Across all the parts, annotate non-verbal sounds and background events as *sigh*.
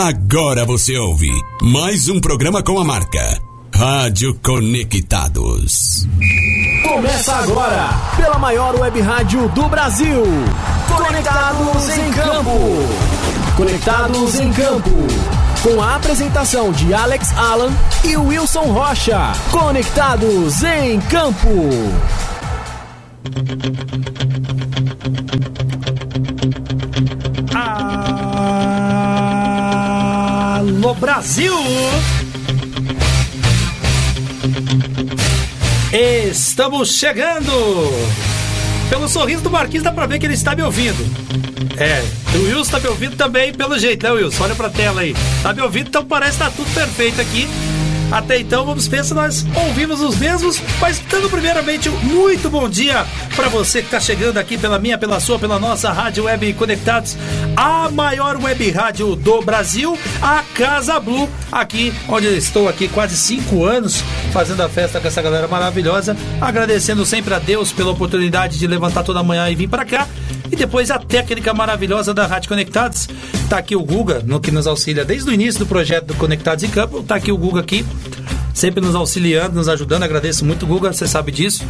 Agora você ouve mais um programa com a marca Rádio Conectados. Começa agora, pela maior web rádio do Brasil. Conectados em Campo. Conectados em Campo. Com a apresentação de Alex Alan e Wilson Rocha. Conectados em Campo. Brasil! Estamos chegando! Pelo sorriso do Marquinhos dá pra ver que ele está me ouvindo. É, o Wilson tá me ouvindo também, pelo jeito, né, Wilson? Olha pra tela aí. Tá me ouvindo, então parece que tá tudo perfeito aqui. Até então, vamos se nós ouvimos os mesmos. Mas, dando primeiramente, muito bom dia para você que está chegando aqui pela minha, pela sua, pela nossa Rádio Web Conectados, a maior web rádio do Brasil, a Casa Blue, aqui onde eu estou aqui quase cinco anos fazendo a festa com essa galera maravilhosa, agradecendo sempre a Deus pela oportunidade de levantar toda manhã e vir para cá. Depois a técnica maravilhosa da Rádio Conectados. Tá aqui o Guga, no que nos auxilia desde o início do projeto do Conectados em Campo. Tá aqui o Guga aqui, sempre nos auxiliando, nos ajudando. Agradeço muito, Guga, você sabe disso.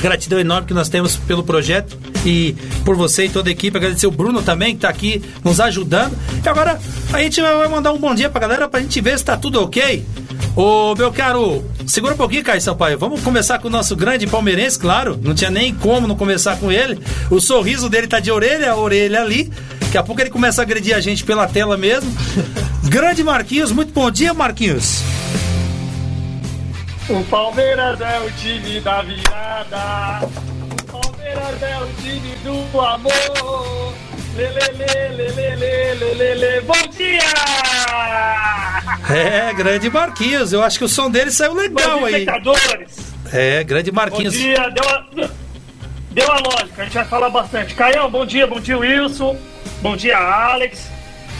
Gratidão enorme que nós temos pelo projeto e por você e toda a equipe. Agradecer o Bruno também, que tá aqui nos ajudando. E agora a gente vai mandar um bom dia pra galera pra gente ver se tá tudo ok. Ô, meu caro, segura um pouquinho, Caio Sampaio. Vamos começar com o nosso grande palmeirense, claro. Não tinha nem como não começar com ele. O sorriso dele tá de orelha a orelha ali. Daqui a pouco ele começa a agredir a gente pela tela mesmo. *laughs* grande Marquinhos, muito bom dia, Marquinhos. O Palmeiras é o time da virada. O Palmeiras é o time do amor. Bom dia! É, grande Marquinhos. Eu acho que o som dele saiu legal Bom aí. espectadores. É, grande Bom Marquinhos. dia, deu a, deu a lógica, a gente vai falar bastante. Caião, bom dia, bom dia, Wilson. Bom dia, Alex.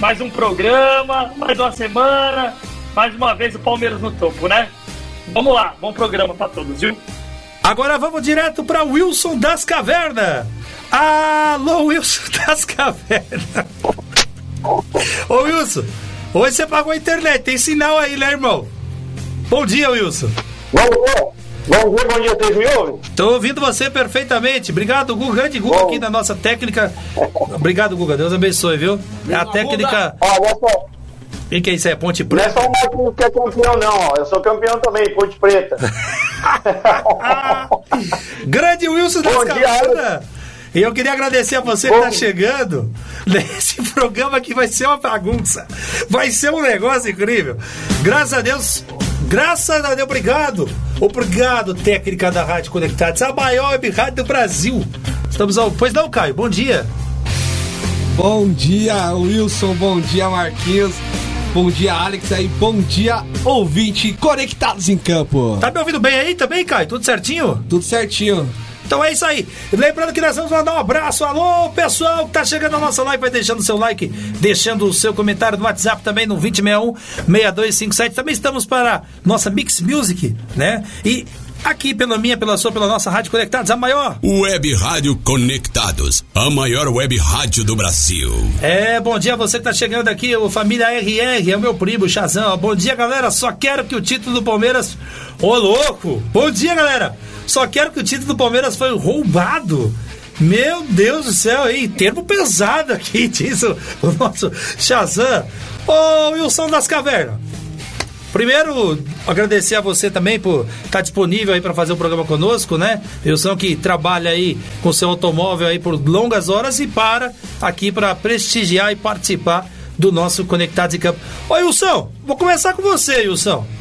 Mais um programa, mais uma semana. Mais uma vez o Palmeiras no topo, né? Vamos lá, bom programa pra todos, viu? Agora vamos direto para Wilson das Cavernas. Alô, Wilson *laughs* das Cavernas. Ô, Wilson, hoje você pagou a internet. Tem sinal aí, né, irmão? Bom dia, Wilson. Bom dia, bom dia, bom dia, vocês me ouvem? Tô ouvindo você perfeitamente. Obrigado, Guga. Grande Guga Bom. aqui na nossa técnica. Obrigado, Guga. Deus abençoe, viu? É a técnica. Ó, só, O que é isso? É Ponte não é Preta? só o Marquinhos que é campeão, não, ó. Eu sou campeão também, Ponte Preta. *laughs* *laughs* Grande Wilson das Bom dia, Cavernas. E eu queria agradecer a você que Bom. tá chegando *laughs* nesse programa que vai ser uma bagunça. Vai ser um negócio incrível. Graças a Deus, graças a Deus, obrigado. Obrigado, técnica da Rádio Conectados, a maior web rádio do Brasil. Estamos ao. Pois não, Caio, bom dia. Bom dia, Wilson. Bom dia, Marquinhos. Bom dia, Alex. Aí, bom dia, ouvinte conectados em campo. Tá me ouvindo bem aí também, Caio? Tudo certinho? Tudo certinho. Então é isso aí. Lembrando que nós vamos mandar um abraço. Alô, pessoal que tá chegando na nossa live, vai deixando o seu like, deixando o seu comentário no WhatsApp também no 2061-6257. Também estamos para nossa Mix Music, né? E aqui pela minha, pela sua, pela nossa Rádio Conectados, a maior. Web Rádio Conectados, a maior web rádio do Brasil. É, bom dia você que tá chegando aqui, o Família RR, é o meu primo, Chazão. Bom dia, galera. Só quero que o título do Palmeiras. Ô, louco! Bom dia, galera. Só quero que o título do Palmeiras foi roubado. Meu Deus do céu, aí, termo pesado aqui, *laughs* diz o, nosso Shazam. Ô, Wilson das Cavernas. Primeiro, agradecer a você também por estar disponível aí para fazer o programa conosco, né? Wilson que trabalha aí com seu automóvel aí por longas horas e para aqui para prestigiar e participar do nosso Conectados em Campo. Ô, Wilson, vou começar com você, Wilson.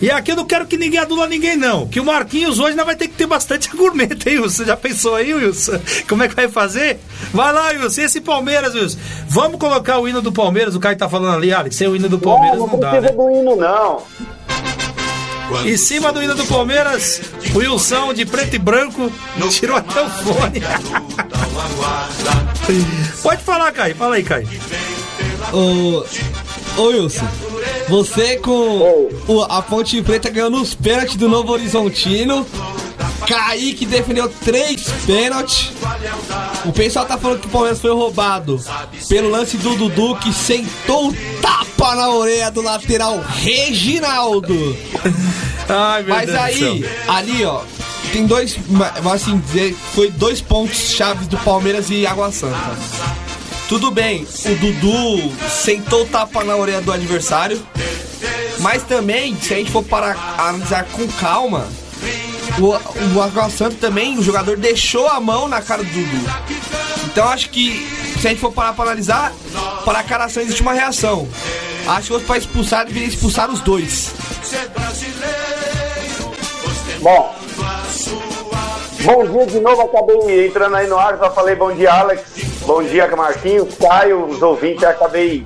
E aqui eu não quero que ninguém adula ninguém, não. Que o Marquinhos hoje ainda vai ter que ter bastante *laughs* argumento, hein, Wilson? Já pensou aí, Wilson? Como é que vai fazer? Vai lá, Wilson. E esse Palmeiras, Wilson? Vamos colocar o hino do Palmeiras, o Caio tá falando ali, Alex. Sem o hino do Palmeiras não, não, não dá, precisa né? do hino, não. Em cima do hino do Palmeiras, o Wilson de preto e branco tirou até o fone. *laughs* Pode falar, Caio. Fala aí, Caio. Ô, ô Wilson, você com o- a Ponte Preta ganhou nos pênaltis do Novo Horizontino. Kaique defendeu três pênaltis. O pessoal tá falando que o Palmeiras foi roubado pelo lance do Dudu que sentou o tapa na orelha do lateral Reginaldo. Ai, meu Mas Deus aí, ali, ó, tem dois, assim dizer, foi dois pontos chaves do Palmeiras e Água Santa. Tudo bem, o Dudu sentou o tapa na orelha do adversário, mas também, se a gente for para analisar com calma, o, o Água Santa também, o jogador deixou a mão na cara do Dudu. Então acho que, se a gente for parar para analisar, para cada ação existe uma reação. Acho que para expulsar, deveria expulsar os dois. Bom. Bom dia de novo, acabei entrando aí no ar, já falei bom dia, Alex. Bom dia, Marquinhos, Caio, os ouvintes, acabei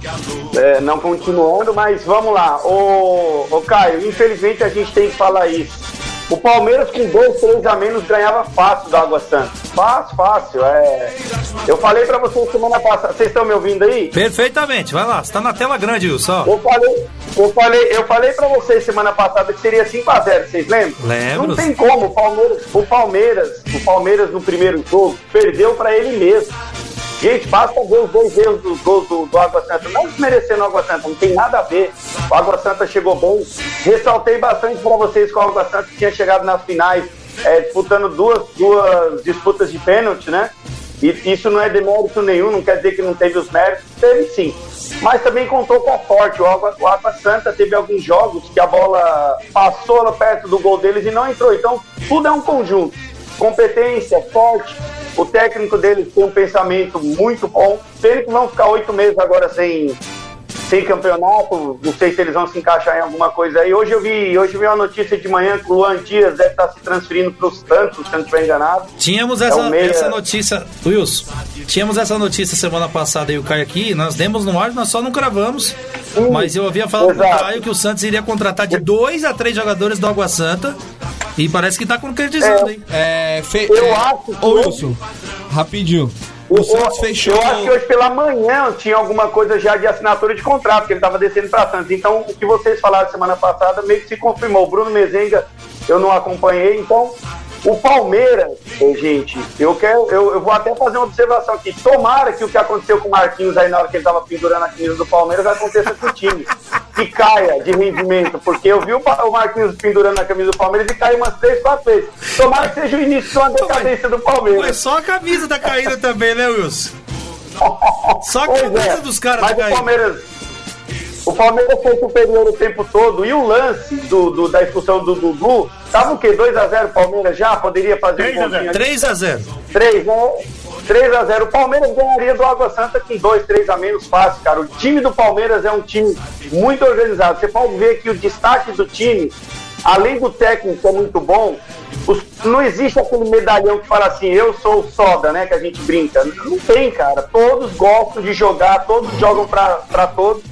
é, não continuando, mas vamos lá. Ô, ô Caio, infelizmente a gente tem que falar isso. O Palmeiras com dois, três a menos ganhava fácil do Água Santa. Fácil, fácil. É... Eu falei pra vocês semana passada. Vocês estão me ouvindo aí? Perfeitamente, vai lá, você tá na tela grande, Wilson. Eu falei, eu falei, eu falei pra vocês semana passada que seria 5x0, vocês lembram? Lembro. Não tem como, o Palmeiras, o Palmeiras, o Palmeiras no primeiro jogo perdeu pra ele mesmo. Gente, basta ver os dois erros dos gols do, do Água Santa. Não desmerecendo o Água Santa, não tem nada a ver. O Água Santa chegou bem. Ressaltei bastante pra vocês que o Água Santa tinha chegado nas finais, é, disputando duas, duas disputas de pênalti, né? E isso não é demérito nenhum, não quer dizer que não teve os méritos, teve sim. Mas também contou com a sorte. O Água, o Água Santa teve alguns jogos que a bola passou perto do gol deles e não entrou. Então, tudo é um conjunto. Competência, sorte. O técnico deles tem um pensamento muito bom. Pena que vão ficar oito meses agora sem, sem campeonato. Não sei se eles vão se encaixar em alguma coisa aí. Hoje eu vi, hoje eu vi uma notícia de manhã que o Luan Dias deve estar se transferindo para os Santos, se eu não estiver enganado. Tínhamos É essa, o meia- essa notícia, Wilson. Tínhamos essa notícia semana passada e o Caio aqui, nós demos no ar, nós só não cravamos. Mas eu havia falado pro Exato. Caio que o Santos iria contratar de dois a três jogadores do Água Santa. E parece que tá concretizando, É. hein? É, fe... Eu é... acho que Ô Wilson, rapidinho. O Eu- Santos fechou. Eu acho que hoje pela manhã tinha alguma coisa já de assinatura de contrato, que ele estava descendo para Santos. Então, o que vocês falaram semana passada meio que se confirmou. O Bruno Mezenga eu não acompanhei. Então, o Palmeiras, gente, eu quero, eu, eu vou até fazer uma observação aqui. Tomara que o que aconteceu com o Marquinhos aí na hora que ele estava pendurando a camisa do Palmeiras aconteça com o time. Que caia de rendimento, porque eu vi o Marquinhos pendurando a camisa do Palmeiras e caiu umas três, quatro vezes. Tomara que seja o início de uma decadência do Palmeiras. Mas só a camisa tá caindo também, né, Wilson? Só a camisa é, dos caras mas tá caindo. Palmeiras, o Palmeiras foi superior o tempo todo. E o lance do, do- da expulsão do Dudu, tava o quê? 2x0 Palmeiras já? Poderia fazer 3 a 0. um pontinho 3 a 0 3, né? 3x0. O Palmeiras ganharia do Água Santa com 2, 3 a menos fácil, cara. O time do Palmeiras é um time muito organizado. Você pode ver que o destaque do time, além do técnico é muito bom, os- não existe aquele medalhão que fala assim, eu sou o soda, né? Que a gente brinca. Não tem, cara. Todos gostam de jogar, todos jogam pra todos.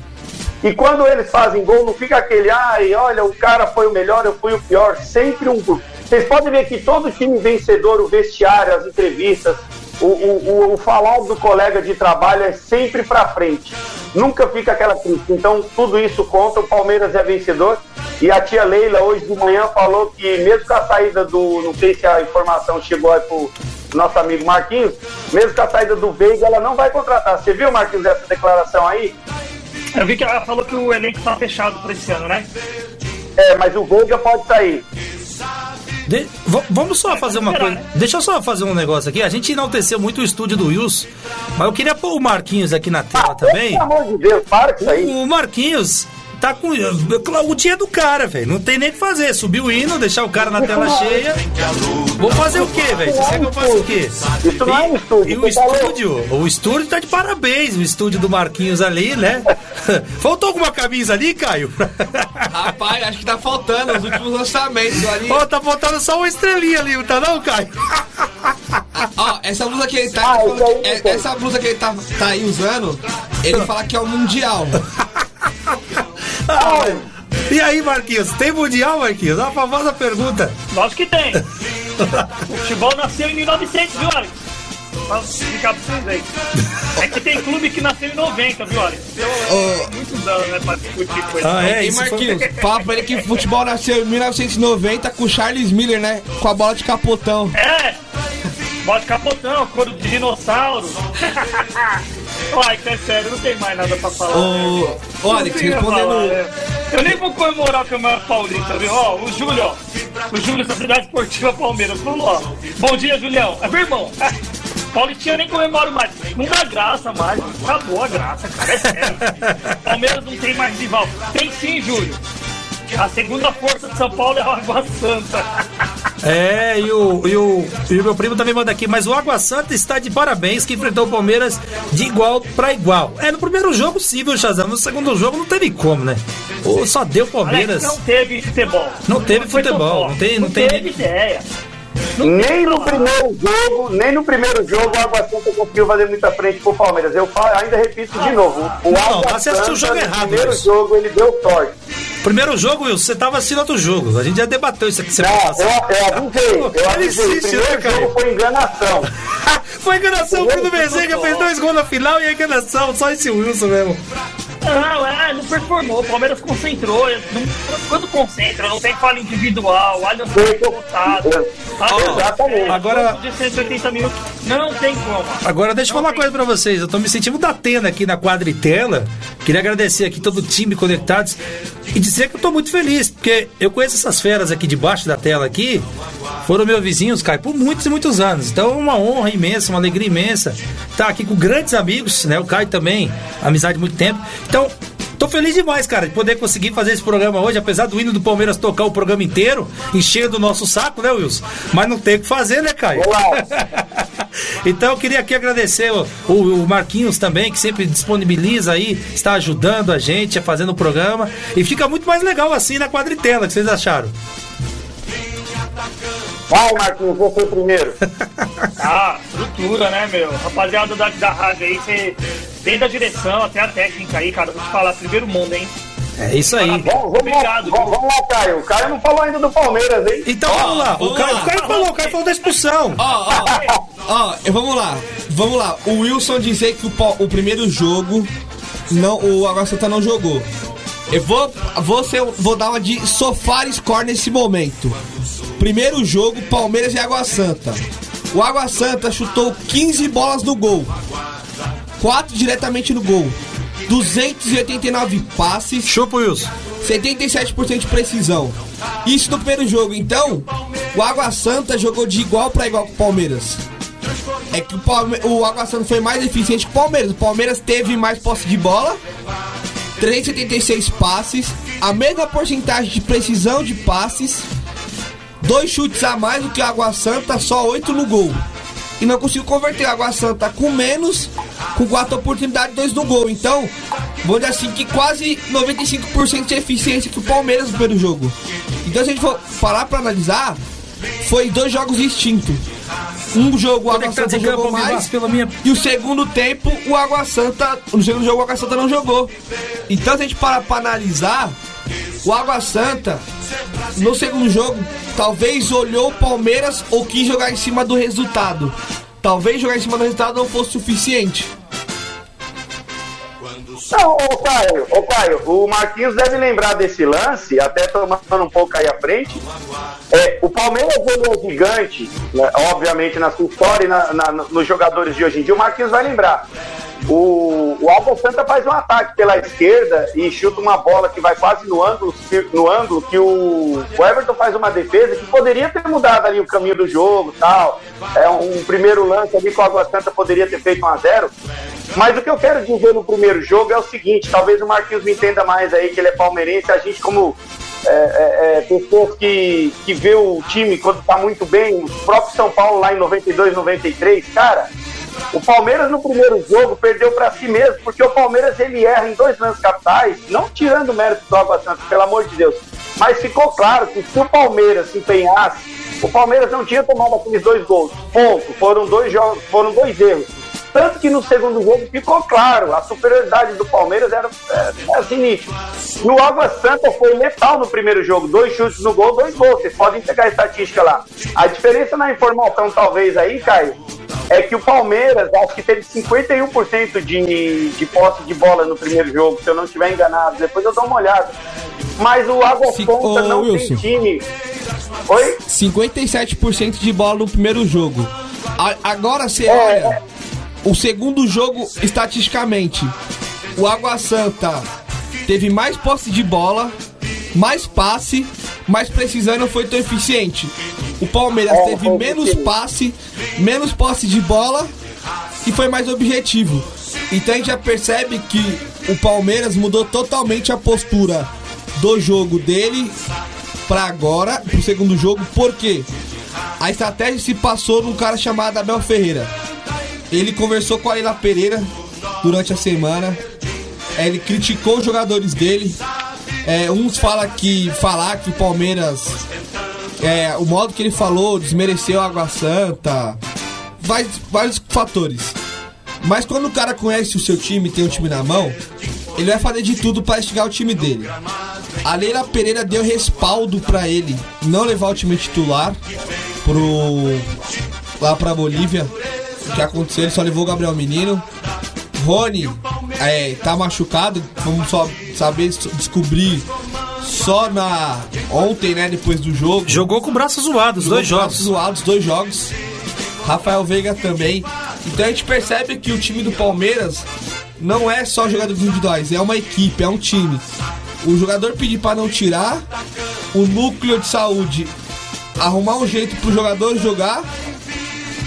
E quando eles fazem gol, não fica aquele, ai, olha, o cara foi o melhor, eu fui o pior. Sempre um grupo. Vocês podem ver que todo time vencedor, o vestiário, as entrevistas, o, o, o- o falar do colega de trabalho é sempre pra frente. Nunca fica aquela crítica. Então, tudo isso conta. O Palmeiras é vencedor. E a tia Leila, hoje de manhã, falou que, mesmo com a saída do. Não sei se a informação chegou aí pro nosso amigo Marquinhos, mesmo com a saída do Veiga, ela não vai contratar. Você viu, Marquinhos, essa declaração aí? Eu vi que ela falou que o elenco tá fechado pra esse ano, né? É, mas o Veiga pode sair. De- vamos só fazer uma coisa. Deixa eu só fazer um negócio aqui. A gente enalteceu muito o estúdio do Wilson, mas eu queria pôr o Marquinhos aqui na tela também. Pelo amor de Deus, para com isso aí. O Marquinhos tá com. O dia do cara, velho. Não tem nem o que fazer. Subir o hino, deixar o cara na tela cheia. Vou fazer o quê, velho? Você quer que eu faça o quê? É estúdio, E o falou. estúdio, o estúdio tá de parabéns, o estúdio do Marquinhos ali, né? *laughs* Faltou alguma camisa ali, Caio? *laughs* Rapaz, acho que tá faltando os últimos lançamentos ali. Ó, tá faltando só uma estrelinha ali, não tá não, Caio? *laughs* Ó, essa blusa que ele tá. Ah, é- essa blusa que ele tá, tá aí usando, ele fala que é o Mundial. E aí, Marquinhos, tem mundial, Marquinhos? A famosa pergunta. Lógico que tem. *laughs* o futebol nasceu em 1900, viu, Alex? Aí. É que tem clube que nasceu em 90, viu, Alex? Então, é muitos anos, né, pra discutir coisa. Ah, é? e Isso foi... Marquinhos, fala pra ele que o futebol nasceu em 1990 com o Charles Miller, né? Com a bola de capotão. É! Bote capotão, couro de dinossauro. *laughs* Ai, que é sério, não tem mais nada pra falar. Ô, né? ô, Alex, Não tem a respondendo- falar? Eu nem vou comemorar o Campeonato Paulista, viu? Ó, o Júlio, ó. O Júlio da Cidade Esportiva Palmeiras falou, ó. Bom dia, Julião. É meu irmão. *laughs* Paulistinha nem comemoro mais. Não dá graça mais. Acabou a graça, cara. É sério. *laughs* Palmeiras não tem mais rival. Tem sim, Júlio. A segunda força de São Paulo é o Água Santa. É, e o, e, o, e o meu primo também manda aqui, mas o Água Santa está de parabéns que enfrentou o Palmeiras de igual para igual. É, no primeiro jogo sim, viu, Shazam? No segundo jogo não teve como, né? Ou só deu Alex, Palmeiras. não teve futebol. Não teve futebol, não tem- forte. não tem teve ideia. Nem no primeiro jogo, nem no primeiro jogo o Água Santa conseguiu fazer muita frente pro Palmeiras. Eu falo- ainda repito de novo. O Não, Água você assistiu o jogo no errado, primeiro Wilson. jogo ele deu sorte. Primeiro jogo, Wilson, você tava assistindo outro jogo. A gente já debateu isso aqui semana Não, eu, passada. eu avisei, eu Ele avisei. O insiste, né, primeiro Caio? jogo foi enganação. *laughs* Foi enganação, o Bruno Bezerra fez dois gols na final e a enganação, só esse Wilson mesmo. Não, é, não performou. O Palmeiras concentrou. não- quando concentra, não tem falha individual. Olha o Foi- resultado. Exatamente. Agora- de 180 minutos. Não tem como. Agora deixa eu falar uma coisa pra vocês. Eu tô me sentindo da Atena aqui na quadritela. Queria agradecer aqui todo o time conectados e dizer que eu tô muito feliz, porque eu conheço essas feras aqui debaixo da tela aqui. Foram meus vizinhos, Caio, por muitos e muitos anos. Então é uma honra imensa, uma alegria imensa estar aqui com grandes amigos, né? O Caio também, amizade de muito tempo. Então, Tô feliz demais, cara, de poder conseguir fazer esse programa hoje, apesar do hino do Palmeiras tocar o programa inteiro, enchendo o nosso saco, né, Wilson? Mas não tem o que fazer, né, Caio? *laughs* então eu queria aqui agradecer o, o- o Marquinhos também, que sempre disponibiliza aí, está ajudando a gente a fazendo o programa. E fica muito mais legal assim na quadritela, o que vocês acharam? Vai, Marquinhos, você primeiro. *laughs* Ah, estrutura, né, meu? Rapaziada da, da rádio aí, você. Desde a direção até a técnica aí, cara, vou te falar, primeiro mundo, hein? É isso aí. Vamos, vamos, Obrigado, lá, vamos, vamos lá, Caio. O Caio não falou ainda do Palmeiras, hein? Então vamos lá, o Caio, lá. o Caio falou, o Caio falou da expulsão. Ó, ó, ó, vamos lá, vamos lá. O Wilson dizer que o, o primeiro jogo não, o Água Santa não jogou. Eu vou, vou, ser- vou dar uma de sofá score nesse momento. Primeiro jogo, Palmeiras e Água Santa. O Água Santa chutou 15 bolas no gol. 4 diretamente no gol. 289 passes. Chupa, Wilson. 77% de precisão. Isso no primeiro jogo. Então, o Água Santa jogou de igual para igual com o Palmeiras. É que o, Palme o Água Santa foi mais eficiente que o Palmeiras. O Palmeiras teve mais posse de bola, 376 passes, a mesma porcentagem de precisão de passes, dois chutes a mais do que o Água Santa, só 8 no gol. E não conseguiu converter o Água Santa com menos, com quatro oportunidades, dois no gol. Então, vou dizer assim que quase 95% de eficiência que o Palmeiras no primeiro jogo. Então, se a gente for parar pra analisar, foi dois jogos distintos. Um jogo o Água Conectados Santa campo, jogou mais. minha E o segundo tempo, o Água Santa. No segundo jogo, o Água Santa não jogou. Então, se a gente parar pra analisar, o Água Santa, no segundo jogo, talvez olhou o Palmeiras ou quis jogar em cima do resultado. Talvez jogar em cima do resultado não fosse suficiente. Não, ô Caio, ô o Marquinhos deve lembrar desse lance, até tomando um pouco aí à frente. É, o Palmeiras é gigante, né, obviamente na sua história e na- na- nos jogadores de hoje em dia, o Marquinhos vai lembrar. O, o Água Santa faz um ataque pela esquerda e chuta uma bola que vai quase no ângulo, no ângulo que o, o Everton faz uma defesa que poderia ter mudado ali o caminho do jogo tal. É um primeiro lance ali que o Água Santa poderia ter feito 1 a 0 mas o que eu quero dizer no primeiro jogo é o seguinte: talvez o Marquinhos me entenda mais aí, que ele é palmeirense. A gente, como é, é, é, pessoas que, que vê o time quando tá muito bem, o próprio São Paulo lá em 92, 93, cara. O Palmeiras no primeiro jogo perdeu para si mesmo, porque o Palmeiras ele erra em dois lances capitais, não tirando o mérito do Água Santa, pelo amor de Deus. Mas ficou claro que se o Palmeiras se empenhasse, o Palmeiras não tinha tomado aqueles dois gols. Ponto. Foram dois jogos, foram dois erros. Tanto que no segundo jogo ficou claro, a superioridade do Palmeiras era, era, assim nítido. E o Água Santa foi letal no primeiro jogo, dois chutes no gol, dois gols. Vocês podem pegar a estatística lá. A diferença na informação, talvez aí, Caio, é que o Palmeiras, acho que teve 51% de, de posse de bola no primeiro jogo, se eu não estiver enganado. Depois eu dou uma olhada. Mas o Água Santa não Wilson. tem time. Oi? 57% de bola no primeiro jogo. A- agora você É, olha. O segundo jogo, estatisticamente, o Água Santa teve mais posse de bola, mais passe, mas precisando não foi tão eficiente. O Palmeiras É, teve menos passe, menos posse de bola e foi mais objetivo. Então a gente já percebe que o Palmeiras mudou totalmente a postura do jogo dele para agora, pro segundo jogo, porque a estratégia se passou num cara chamado Abel Ferreira. Ele conversou com a Leila Pereira durante a semana. Ele criticou os jogadores dele. É, uns falam que falar que o Palmeiras é, o modo que ele falou desmereceu a Água Santa, vários, vários fatores. Mas quando o cara conhece o seu time, tem o time na mão, ele vai fazer de tudo para instigar o time dele. A Leila Pereira deu respaldo para ele não levar o time titular pro lá pra Bolívia. O que aconteceu? Ele só levou o Gabriel Menino. Rony é, tá machucado, vamos só saber descobrir só na ontem, né, depois do jogo. Jogou com o braço zoado, os Jogou dois com braços jogos. zoados, dois jogos. Rafael Veiga também. Então a gente percebe que o time do Palmeiras não é só jogadores individuais, é uma equipe, é um time. O jogador pedir para não tirar, o núcleo de saúde arrumar um jeito pro jogador jogar.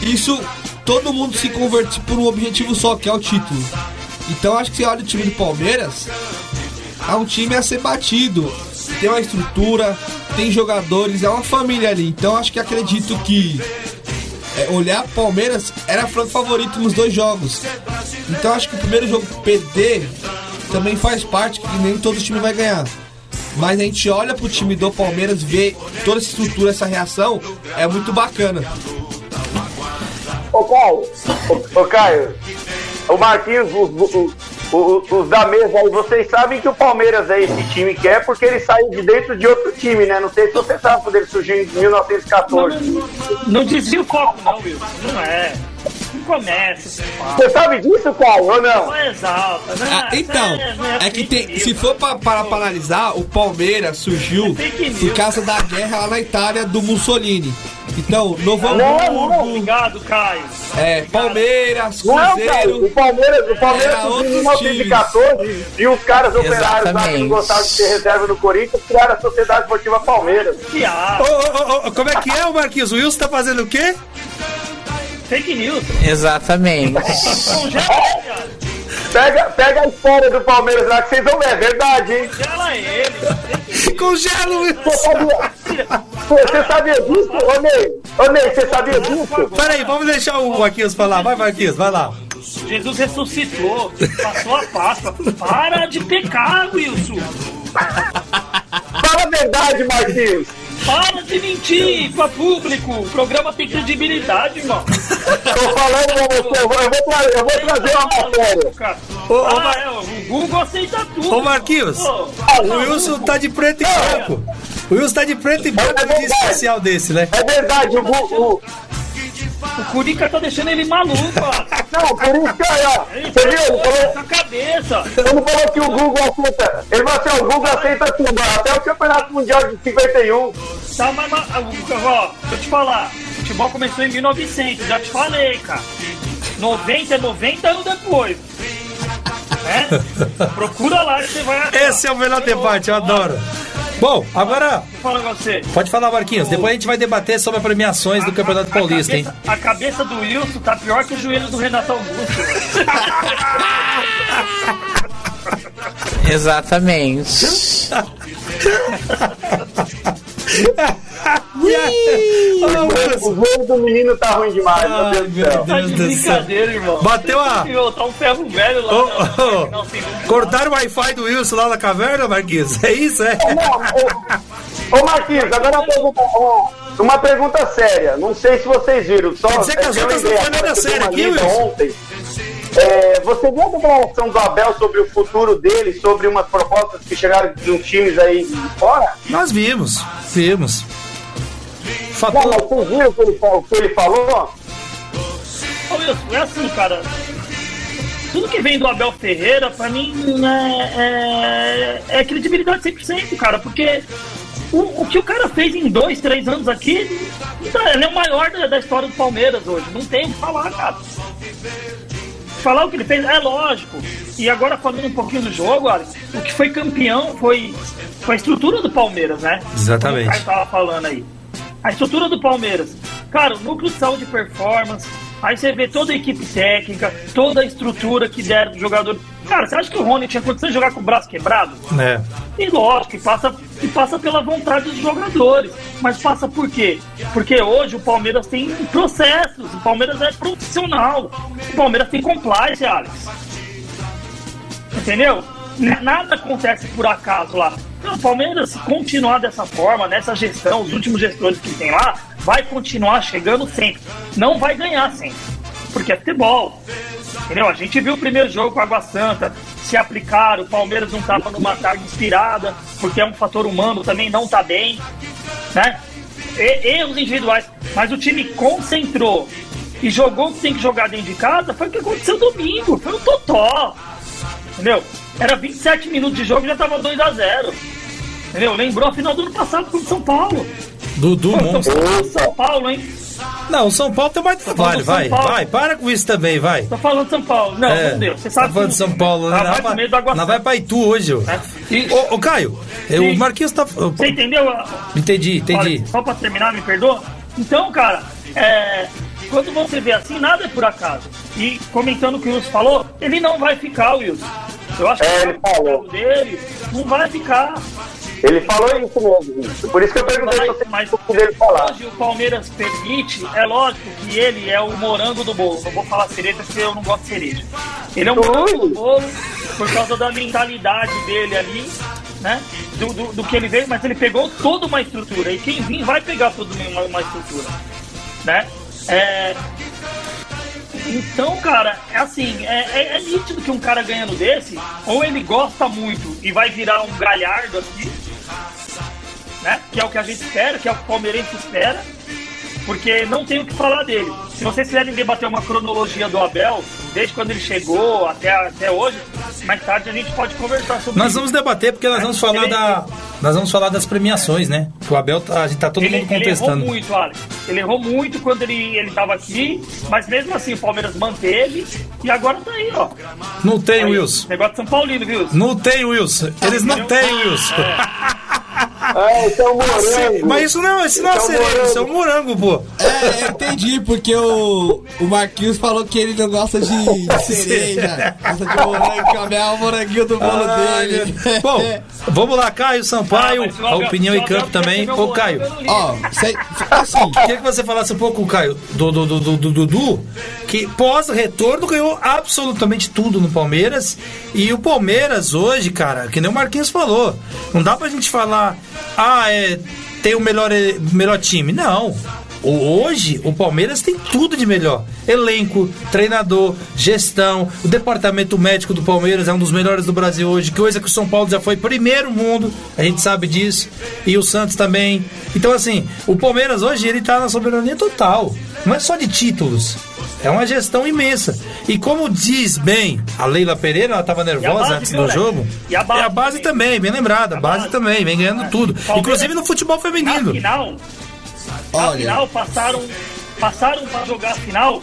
Isso todo mundo se converte por um objetivo só, que é o título. Então acho que você olha o time do Palmeiras, é um time a ser batido. Tem uma estrutura, tem jogadores, é uma família ali. Então acho que acredito que é, olhar Palmeiras era franco favorito nos dois jogos. Então acho que o primeiro jogo perder também faz parte, que nem todo time vai ganhar. Mas a gente olha pro time do Palmeiras, vê toda essa estrutura, essa reação, é muito bacana. Ô Caio, ô, ô, Caio, o Marquinhos, os, os- os- os da mesa aí, vocês sabem que o Palmeiras é esse time que é porque ele saiu de dentro de outro time, né? Não sei se você sabe quando ele surgiu em 1914. Não desvia o copo, não, Wilson. Não é. Não começa. Você sabe disso, Caio, ou não? Não exalta, né? Ah, então, Não é que tem. news. Se for pra, para analisar, o Palmeiras surgiu É por causa da guerra lá na Itália do Mussolini. Então, Novo Não, não. Hamburgo, Obrigado, Caio. é, Palmeiras, Não, Caio, o Cruzeiro. Palmeiras, o Palmeiras em outros 1914 e os caras operários lá que não gostavam de ter reserva no Corinthians criaram a Sociedade Esportiva Palmeiras. Ô, ô, ô, ô, como é que é, o Marquinhos? O Wilson tá fazendo o quê? Fake news. Exatamente. *laughs* Pega, pega a história do Palmeiras lá que vocês vão ver, é verdade, hein? Congela ele. Congela o Wilson. Você sabia, você sabia disso, ô Ney? Ô Ney, você sabia disso? Peraí, vamos deixar o Marquinhos falar. Vai, Marquinhos, vai lá. Jesus ressuscitou. Passou a Páscoa. Para de pecar, Wilson. Fala a verdade, Marquinhos. Para de mentir pra público. O programa tem credibilidade, irmão. Tô falando pra você, eu vou, eu vou tra- eu vou trazer uma matéria. Ô, ô, Ah, é, o Google aceita tudo. Ô, Marquinhos, Pô, o Wilson tá de preto e branco. O Wilson tá de preto e branco no dia especial desse, né? É verdade, o, Gu- o, O Curica tá deixando ele maluco, ó. Não, por isso que, ó, Ele você viu? Ele falou, essa cabeça. ele falou que o Google aceita. Ele falou assim: o Google aceita tudo, até o Campeonato Mundial de 51. Tá, mas, mas ó, deixa eu te falar. O futebol começou em 1900, já te falei, cara. 90 é 90 anos depois. É? Procura lá que você vai achar. Esse é o melhor debate, eu adoro. Bom, agora Fala com você. pode falar, Marquinhos. Depois a gente vai debater sobre as premiações do Campeonato Paulista, hein? cabeça, a cabeça do Wilson tá pior que o joelho do Renato Augusto. Exatamente. *laughs* Ô, Wilson. O jogo do menino tá ruim demais, meu Ai, Deus do meu céu. tá de Deus brincadeira, irmão. Bateu a. Meu, tá um ferro velho lá. Na- ô, Não. Cortaram o Wi-Fi do Wilson lá na caverna, Marquinhos? É isso, é? Ô, ô Marquinhos, agora uma pergunta, uma, pergunta séria. Não sei se vocês viram. Só, Quer dizer que as outras não foi nada agora que eu dei séria uma aqui, Wilson? ontem. É, você viu a declaração do Abel sobre o futuro dele, sobre umas propostas que chegaram de uns times aí fora? Nós vimos, vimos. Não, Fator. mas vocês viram o que ele, o que ele falou? Ô, Wilson, é assim, cara. Tudo que vem do Abel Ferreira, pra mim, é, é, é credibilidade 100%, cara. Porque o, o que o cara fez em dois, três anos aqui, ele é o maior da, da história do Palmeiras hoje. Não tem o que falar, cara. falar o que ele fez, é lógico. E agora falando um pouquinho do jogo, olha, o que foi campeão foi, foi a estrutura do Palmeiras, né? Exatamente. Como o Caio tava falando aí. A estrutura do Palmeiras. Cara, o núcleo de saúde e performance. Aí você vê toda a equipe técnica, toda a estrutura que deram do jogador. Cara, você acha que o Rony tinha condição de jogar com o braço quebrado? É. E lógico, e passa, e passa pela vontade dos jogadores. Mas passa por quê? Porque hoje o Palmeiras tem processos, o Palmeiras é profissional. O Palmeiras tem compliance, Alex. Entendeu? Nada acontece por acaso lá. O Palmeiras, se continuar dessa forma, nessa gestão, os últimos gestores que tem lá, vai continuar chegando sempre. Não vai ganhar sempre. Porque é futebol. Entendeu? A gente viu o primeiro jogo com a Água Santa se aplicar, o Palmeiras não estava numa tarde inspirada, porque é um fator humano, também não está bem, né? E- erros individuais, mas o time concentrou e jogou o que tem que jogar dentro de casa, foi o que aconteceu domingo, foi um totó, entendeu? Era 27 minutos de jogo e já tava 2 a 0 entendeu? Lembrou a final do ano passado contra o São Paulo. Dudu Pô, Monstro. São Paulo, hein? Não, o São Paulo tem mais trabalho, São vai. Vai, para com isso também, vai. Tô falando São Paulo. Não, É, não deu. Você tá sabe falando que de São Paulo, né? Tá mais vai- água nós vai pra Itu hoje, ô. E- Ô, ô, Caio, é, o Sim. Marquinhos tá. Você entendeu? Entendi, entendi. Olha, só pra terminar, me perdoa? Então, cara, é, quando você vê assim, nada é por acaso. E comentando o que o Wilson falou, ele não vai ficar, Wilson. Eu acho que É, o ele falou. dele não vai ficar. Ele falou isso mesmo. gente. Por isso que eu perguntei se Mas, o que dele falar. hoje o Palmeiras permite, é lógico que ele é o morango do bolo. Não vou falar cereja porque eu não gosto de cereja. Ele é o morango do bolo por causa da mentalidade dele ali, né? Do, do, do que ele veio, mas ele pegou toda uma estrutura. E quem vir vai pegar toda uma, uma estrutura, né? É, então, cara, é assim, é, é, é nítido que um cara ganhando desse, ou ele gosta muito e vai virar um galhardo aqui, né? Que é o que a gente espera, que é o que o palmeirense espera, porque não tem o que falar dele. Se vocês quiserem debater uma cronologia do Abel, desde quando ele chegou até, até hoje, mais tarde a gente pode conversar sobre Nós vamos debater porque nós vamos falar da. Nós vamos falar das premiações, né? O Abel tá, a gente tá todo Ele, mundo ele errou contestando. muito, Alex. Ele errou muito quando ele, ele tava aqui, mas mesmo assim o Palmeiras manteve e agora tá aí, ó. Não tem, Aí, Wilson. Negócio de São Paulino, viu? Não tem, Wilson. Eles não têm, Wilson. É, *laughs* esse é o morango. Mas isso não, isso não é Esse é o cereja, isso é um morango, pô. É, eu entendi, porque o, o Marquinhos falou que ele não gosta de, de *laughs* cereja, gosta de morango, cambiar o moranguinho do bolo Ai, dele. Bom, vamos lá, Caio Sampaio, Ah, a opinião em Abel campo também. Ô, o Caio, Ó, cê- assim, queria que você falasse um pouco, Caio, do do- do- do- do Dudu, que pós-retorno ganhou absolutamente tudo no Palmeiras. E o Palmeiras hoje, cara, que nem o Marquinhos falou, não dá pra gente falar, ah, é, tem o melhor, melhor time. Não. Hoje, o Palmeiras tem tudo de melhor: elenco, treinador, gestão. O departamento médico do Palmeiras é um dos melhores do Brasil hoje. Coisa que o São Paulo já foi primeiro mundo, a gente sabe disso. E o Santos também. Então, assim, o Palmeiras hoje ele tá na soberania total. Não é só de títulos. É uma gestão imensa. E como diz bem a Leila Pereira, ela estava nervosa base, antes do jogo. E a base é a base também. bem lembrada. A base, base. também, vem ganhando tudo. Palmeiras- Inclusive no futebol Na feminino. final, olha, final passaram, passaram para jogar a final,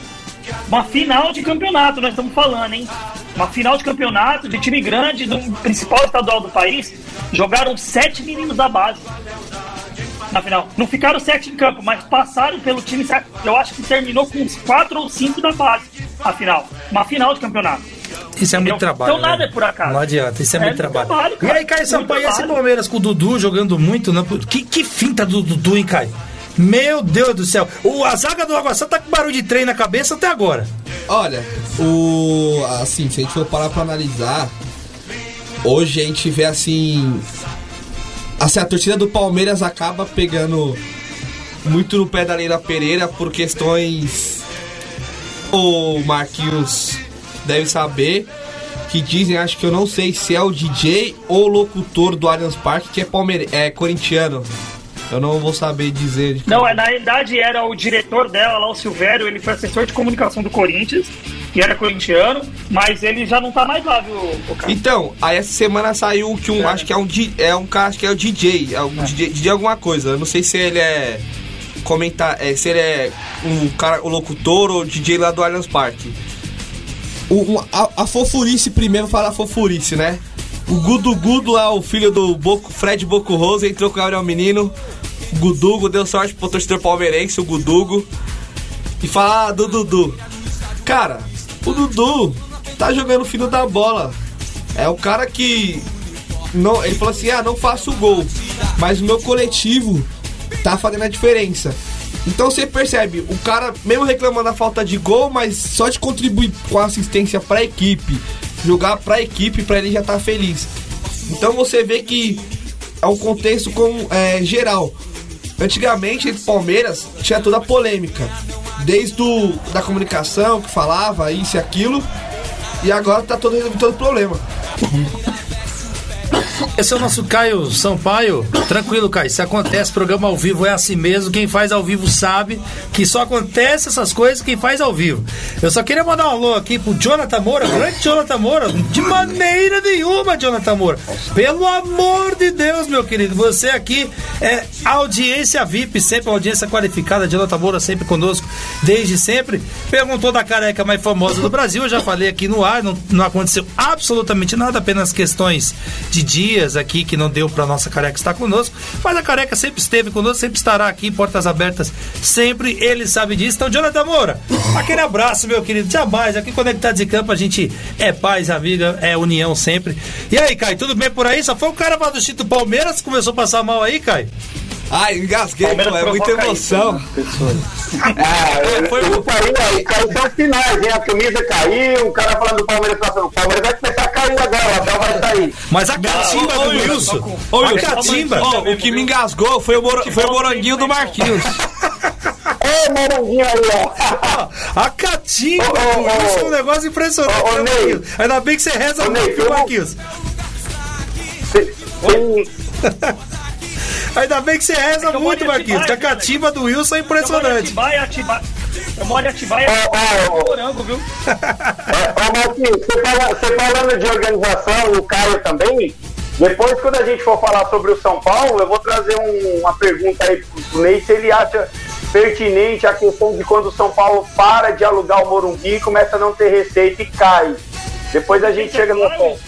uma final de campeonato, nós estamos falando, hein? Uma final de campeonato de time grande do principal estadual do país. Jogaram sete meninos da base na final. Não ficaram sete em campo, mas passaram pelo time. Eu acho que terminou com uns quatro ou cinco da base a final. Uma final de campeonato. Isso é muito Entendeu? trabalho. Então nada né? é por acaso. Não adianta, isso é, É muito muito trabalho. trabalho, e aí, Caio Sampaio, esse. Palmeiras com o Dudu jogando muito, né? Que, que finta do Dudu, hein, Caio? Meu Deus do céu. O, a zaga do Água Santa tá com barulho de trem na cabeça até agora. olha, o. Assim, se a gente for parar pra analisar, hoje a gente vê assim. Assim, a torcida do Palmeiras acaba pegando muito no pé da Leila Pereira por questões. O Marquinhos deve saber. Que dizem, acho que eu não sei se é o DJ ou o locutor do Allianz Parque, que é, palmeire... é corintiano. Eu não vou saber dizer. Não, é, na realidade era o diretor dela lá, o Silvério, ele foi assessor de comunicação do Corinthians, e era corintiano, mas ele já não tá mais lá, viu, o cara? Então, aí essa semana saiu que um, acho que é um, é um cara, acho que é o DJ, é um DJ, DJ alguma coisa. Eu não sei se ele é comentar, é, se ele é um cara, o locutor ou DJ lá do Allianz Parque. o- um- a, a fofurice primeiro, fala a fofurice, né? O Gudu Gudo lá, o filho do Boco, Fred Boco Rose, entrou com o Gabriel Menino. Gudugo deu sorte pro torcedor palmeirense, o Gudugo. E falar ah, do Dudu. Cara, o Dudu tá jogando o fino da bola. É o cara que. Não, ele falou assim: ah, não faço gol. Mas o meu coletivo tá fazendo a diferença. Então você percebe, o cara, mesmo reclamando da falta de gol, mas só de contribuir com a assistência pra equipe, jogar pra equipe, pra ele já tá feliz. Então você vê que é um contexto com, é, geral. Antigamente, entre Palmeiras, tinha toda a polêmica. Desde o, da comunicação, que falava isso e aquilo. E agora tá todo resolvido todo problema. Esse é o nosso Caio Sampaio. Tranquilo, Caio. Se acontece, programa ao vivo é assim mesmo. Quem faz ao vivo sabe que só acontece essas coisas quem faz ao vivo. Eu só queria mandar um alô aqui pro Jonathan Moura, grande Jonathan Moura. De maneira nenhuma, Jonathan Moura. Pelo amor de Deus, meu querido. Você aqui é audiência VIP, sempre audiência qualificada. Jonathan Moura sempre conosco, desde sempre. Perguntou da careca mais famosa do Brasil. Eu já falei aqui no ar, não, não aconteceu absolutamente nada, apenas questões de dias aqui que não deu para nossa careca estar conosco, mas a careca sempre esteve conosco, sempre estará aqui, portas abertas, sempre ele sabe disso. Então, Jonathan Moura, aquele abraço, meu querido, jamais. Aqui Conectados em Campo a gente é paz, amiga, é união sempre. E aí, Caio, tudo bem por aí? Só foi o cara lá do Chito Palmeiras que começou a passar mal aí, Caio? Ai, engasguei, pô, é muita emoção. *laughs* Ah, Foi o- isso aí, caiu só os finais, hein? A camisa caiu, o cara falando do Palmeiras passando. O Palmeiras vai começar a cair agora, o Abel vai sair. Mas a catimba ô, do Wilson. Wilson. Ô, A catimba. o que me engasgou foi o, moro- foi o moranguinho do Marquinhos. Ô, moranguinho aí, ó. A catimba Ô, do ô, ô. Wilson é um negócio impressionante. Ô, ô, né, Ney. Ainda bem que você reza Ô, muito, Ney, Marquinhos? *laughs* Ainda bem que você reza muito, Marquinhos. Que a catimba do Wilson é impressionante. Atibaia, Atibaia. Eu moro em Atibaia, ó. morango, viu? Ô, Marquinhos, você, fala- você falando de organização, o Caio também, depois quando a gente for falar sobre o São Paulo, eu vou trazer um- uma pergunta aí pro Ney, se ele acha pertinente a questão de quando o São Paulo para de alugar o Morumbi e começa a não ter receita e cai. Depois a gente chega no ponto.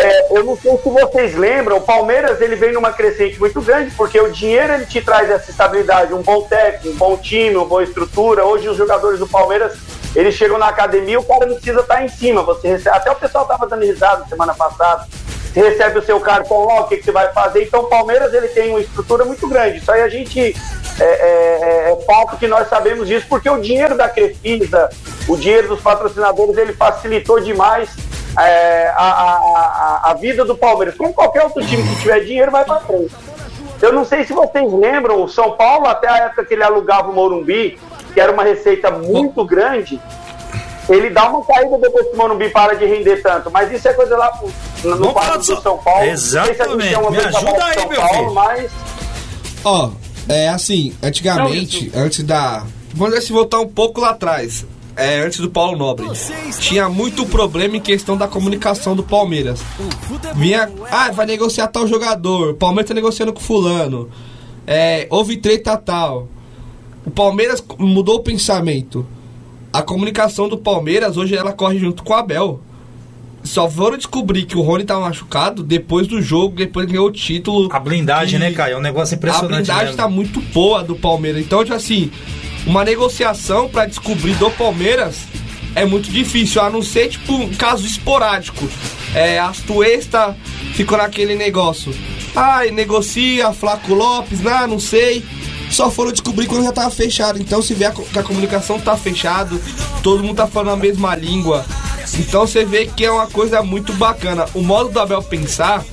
É, eu não sei se vocês lembram, o Palmeiras ele vem numa crescente muito grande, porque o dinheiro ele te traz essa estabilidade, um bom técnico, um bom time, uma boa estrutura. Hoje os jogadores do Palmeiras, eles chegam na academia, o cara não precisa estar em cima. Você recebe, até o pessoal estava dando risada semana passada. Recebe o seu cartão lá, o que, que você vai fazer. Então o Palmeiras ele tem uma estrutura muito grande. Isso aí a gente é, é, é fato que nós sabemos disso, porque o dinheiro da Crefisa, o dinheiro dos patrocinadores, ele facilitou demais é, a, a, a, a vida do Palmeiras. Como qualquer outro time que tiver dinheiro, vai para frente. Eu não sei se vocês lembram, o São Paulo, até a época que ele alugava o Morumbi, que era uma receita muito grande, ele dá uma caída depois que o Morumbi para de render tanto. Mas isso é coisa lá pro- no, no quadro do São- Paulo. Não se Exatamente. uma Me ajuda aí, São meu Paulo, filho. Mas Ó, é assim, antigamente, antes da. Vamos se voltar um pouco lá atrás. É, antes do Paulo Nobre. Tinha muito problema em questão da comunicação do Palmeiras. Vinha. Ah, vai negociar tal jogador. O Palmeiras tá negociando com fulano. É, houve treta tal. O Palmeiras mudou o pensamento. A comunicação do Palmeiras hoje ela corre junto com o Abel. Só foram descobrir que o Rony tá machucado depois do jogo, depois ganhou o título. A blindagem, né, Caio? É um negócio impressionante. A blindagem tá muito boa do Palmeiras. Então, tipo assim, uma negociação pra descobrir do Palmeiras é muito difícil, a não ser, tipo, um caso esporádico. É, Astuesta ficou naquele negócio. Ai, negocia, Flaco Lopes, não, não sei. Só foram descobrir quando já tava fechado. Então, se vê a que a comunicação tá fechado, todo mundo tá falando a mesma língua. Então, você vê que é uma coisa muito bacana. O modo do Abel pensar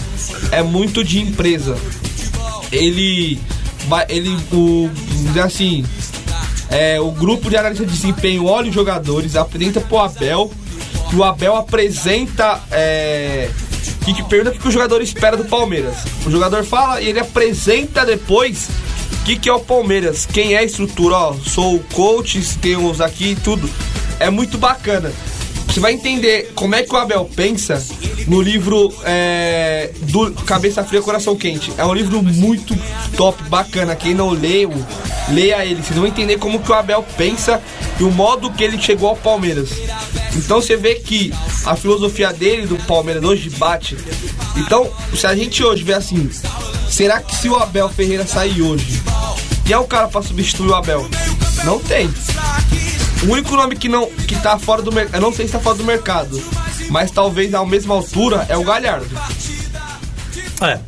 é muito de empresa ele ele o assim é, o grupo de analista de desempenho olha os jogadores apresenta pro Abel e o Abel apresenta é, que, pergunta o que o jogador espera do Palmeiras o jogador fala e ele apresenta depois o que, que é o Palmeiras quem é a estrutura ó sou o coach temos aqui tudo é muito bacana você vai entender como é que o Abel pensa no livro é, do Cabeça Fria Coração Quente. É um livro muito top, bacana. Quem não leu, leia ele. Vocês vão entender como que o Abel pensa e o modo que ele chegou ao Palmeiras. Então você vê que a filosofia dele do Palmeiras hoje bate. Então, se a gente hoje vê assim, será que se o Abel Ferreira sair hoje, e é o cara pra substituir o Abel? Não tem. O único nome que não que tá fora do mercado, eu não sei se tá fora do mercado, mas talvez à mesma altura é o Galhardo. É.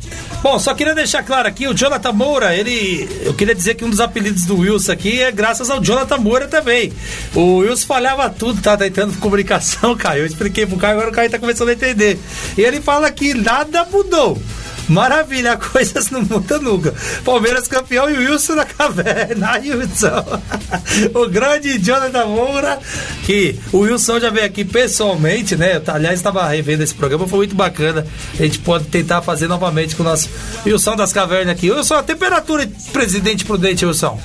Bom, só queria deixar claro aqui, o Jonathan Moura, ele. Eu queria dizer que um dos apelidos do Wilson aqui é graças ao Jonathan Moura também. O Wilson falhava tudo, tá tentando comunicação, *laughs* Caio. Eu expliquei pro Caio, agora o Caio tá começando a entender. E ele fala que nada mudou. Maravilha, *laughs* coisas não mudam nunca. Palmeiras campeão e Wilson na caverna. *laughs* Aí, Wilson. o grande Jonathan Moura, que o Wilson já veio aqui pessoalmente, né? Aliás, estava revendo esse programa, foi muito bacana. A gente pode tentar fazer novamente com o nosso Wilson das Cavernas aqui. Wilson, a temperatura, presidente prudente, Wilson.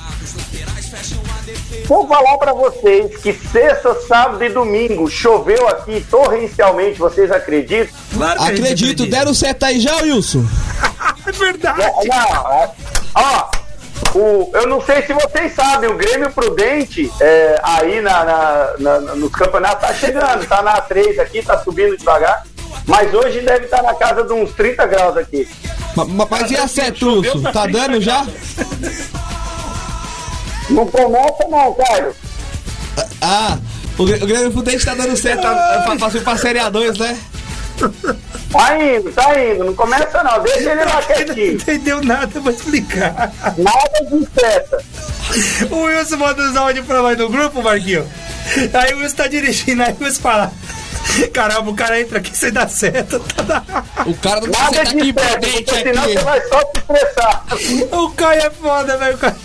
Vou falar para vocês que sexta, sábado e domingo choveu aqui torrencialmente, vocês acreditam? Claro que a gente Acredito, deram certo aí já, Wilson? *laughs* É verdade. Não, é- ó, o, eu não sei se vocês sabem, o Grêmio Prudente é, aí na, na- na- nos campeonatos tá chegando, tá na A3 aqui, tá subindo devagar, mas hoje deve estar na casa de uns 30 graus aqui. Ma- ma- Mas e a Wilson? Tá dando já? Não começa não, Caio. Ah, o, o Grêmio Prudente tá dando certo tá, pra, pra, pra Série A2, né? Tá indo, tá indo, não começa não, deixa ele lá Não quietinho. entendeu nada pra explicar. Nada de seta. O Wilson manda os áudios pra nós no grupo, Marquinho. Aí o Wilson tá dirigindo, aí o Wilson fala. *laughs* Caramba, o cara entra aqui sem dar certo. Tá O cara do Nada tá aqui seta, prudente porque senão aqui. você vai só se estressar. O Caio é foda, velho. O Caio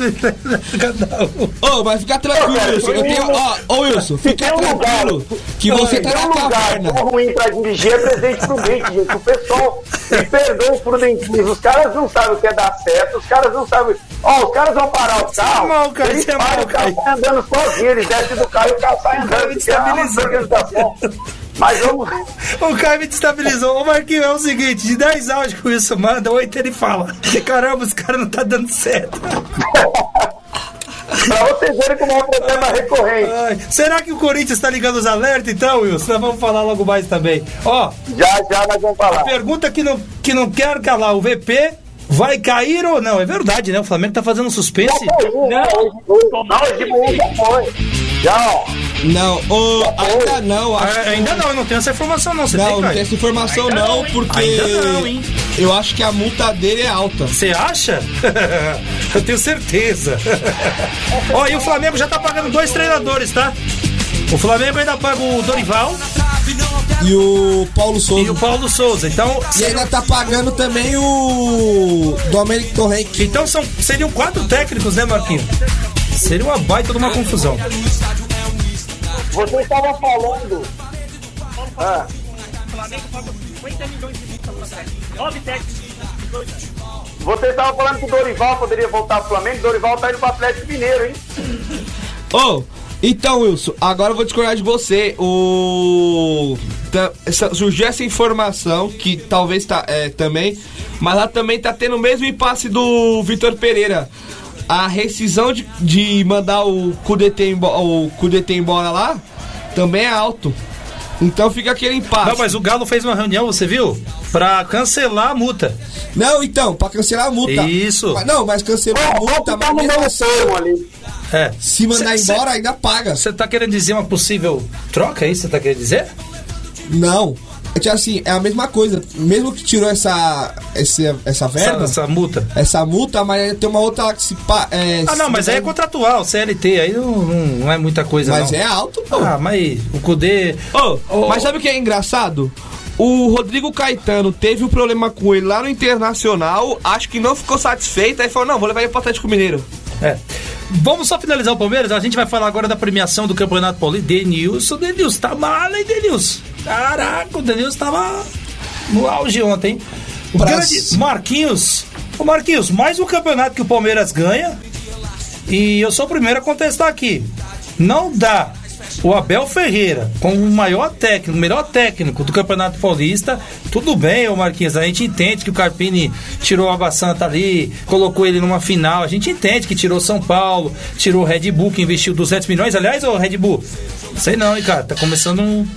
cada um. Ô, mas fica tranquilo, Wilson. Eu tenho, ó, ô Wilson, fica tem um tranquilo que você tá Tem na um lugar caverna. tão ruim pra dirigir é presente prudente, gente. O pessoal me perdoa os prudentistas. Os caras não sabem o que é dar certo, os caras não sabem. Ó, os caras vão parar o carro. mal, cara, eles isso é param, mal, o carro cara. sai andando sozinho, eles descem do carro e o carro sai andando. cara Mas vamos. O Caio me destabilizou. Ô, Marquinho, é o seguinte: de 10 áudios que o Wilson manda, 8 ele fala. *laughs* Caramba, os caras não tá dando certo. pra vocês verem como é um problema recorrente. Ai, será que o Corinthians tá ligando os alertas então, Wilson? Nós vamos falar logo mais também. Ó, Já, já nós vamos falar. pergunta que não, que não quero calar: o VP vai cair ou não? É verdade, né? O Flamengo tá fazendo suspense. Não, hoje, hoje, não, hoje de manhã já foi. Já, ó. Não, ainda não, acho Ah, ainda não, eu não tenho essa informação, não. Você Não, tem, não Caio? tem essa informação Ainda não, hein? porque Ainda não, hein? eu acho que a multa dele é alta. Você acha? *laughs* Eu tenho certeza. *laughs* Ó, e o Flamengo já tá pagando dois treinadores, tá? O Flamengo ainda paga o Dorival E o Paulo e Souza. o Paulo Souza. Então, E ainda tá pagando também o Dominic Torrent. então são, seriam quatro técnicos, né, Marquinhos? Seria uma baita de uma confusão. Você estava falando. Ah, Flamengo pagou 50 milhões de multa pra técnico. Nove técnicos. você estava falando que o Dorival poderia voltar pro Flamengo. Dorival tá indo pro Atlético Mineiro, hein? *laughs* Ô, então, Wilson, agora eu vou discordar de você. O. surgiu essa informação que talvez tá, é, também, mas lá também tá tendo o mesmo impasse do Vitor Pereira. A rescisão de, de mandar o Kudete embora, o embora lá também é alto. Então fica aquele impasse. Não, mas o Galo fez uma reunião, você viu? Pra cancelar a multa. Não, então, pra cancelar a multa. Isso. Mas- não, mas cancelou a multa, tá mas mesmo meio assim. É. se mandar Cê- embora, ainda paga. Você tá querendo dizer uma possível troca, é isso que você tá querendo dizer? Não. Assim, é a mesma coisa. Mesmo que tirou essa, essa, essa Essa, verba, essa, essa multa. multa, mas tem uma outra lá que se. pa- É, Ah, não, mas aí é contratual, CLT, aí não, não, é muita coisa, Mas não. é alto, pô. Ah, mas o Kudê... Ô, Ô, mas sabe o que é engraçado? O Rodrigo Caetano teve um problema com ele lá no Internacional, acho que não ficou satisfeito, aí falou, não, vou levar ele pro Atlético Mineiro. É. Vamos só finalizar o Palmeiras. A gente vai falar agora da premiação do Campeonato Paulista. Denilson, Denilson, tá mal, hein, Denilson? Caraca, o Denilson tava no auge ontem. O grande Marquinhos. Ô Marquinhos, mais um campeonato que o Palmeiras ganha. E eu sou o primeiro a contestar aqui. Não dá o Abel Ferreira como o maior técnico, o melhor técnico do Campeonato Paulista. Tudo bem, ô Marquinhos, a gente entende que o Carpini tirou a Água Santa ali, colocou ele numa final. A gente entende que tirou São Paulo, tirou o Red Bull, que investiu 200 milhões. Aliás, ô Red Bull, Sei não, hein, cara. Tá começando um.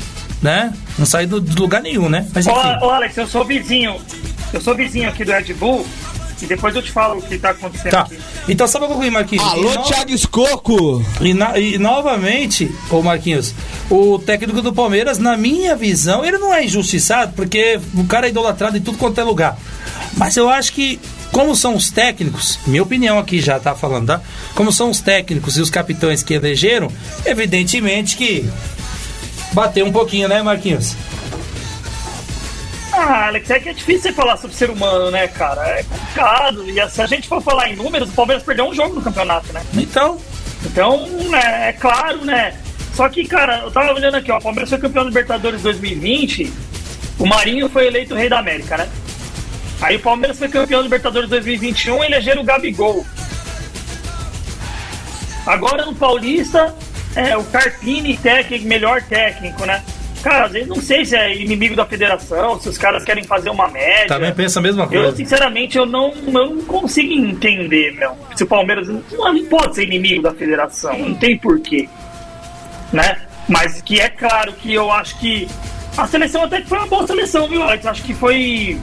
Né? Não sair do, do lugar nenhum, né? Mas Ô, enfim. ô, Alex, eu sou vizinho. Eu sou vizinho aqui do Red Bull. E depois eu te falo o que tá acontecendo Tá. aqui. Então, só pra concluir, Marquinhos. Alô, no- Thiago Escoco! E, na- e novamente, ô Marquinhos, o técnico do Palmeiras, na minha visão, ele não é injustiçado, porque o cara é idolatrado em tudo quanto é lugar. Mas eu acho que, como são os técnicos, minha opinião aqui já tá falando, tá? Como são os técnicos e os capitães que elegeram, evidentemente que bateu um pouquinho, né, Marquinhos? Ah, Alex, é que é difícil você falar sobre ser humano, né, cara? É complicado. E se a gente for falar em números, o Palmeiras perdeu um jogo no campeonato, né? Então, Então, né, é claro, né? Só que, cara, eu tava olhando aqui, ó, o Palmeiras foi campeão da Libertadores 2020, o Marinho foi eleito rei da América, né? Aí o Palmeiras foi campeão da Libertadores 2021 e elegeram o Gabigol. Agora no Paulista, é o Carpini, técnico, melhor técnico, né? Cara, às vezes não sei se é inimigo da federação, se os caras querem fazer uma média. também pensa a mesma Eu, coisa. sinceramente, eu não, eu não consigo entender, meu. Se o Palmeiras não, não pode ser inimigo da federação, não tem porquê. Né? Mas que é claro que eu acho que a seleção até que foi uma boa seleção, viu, Alex? Acho que foi.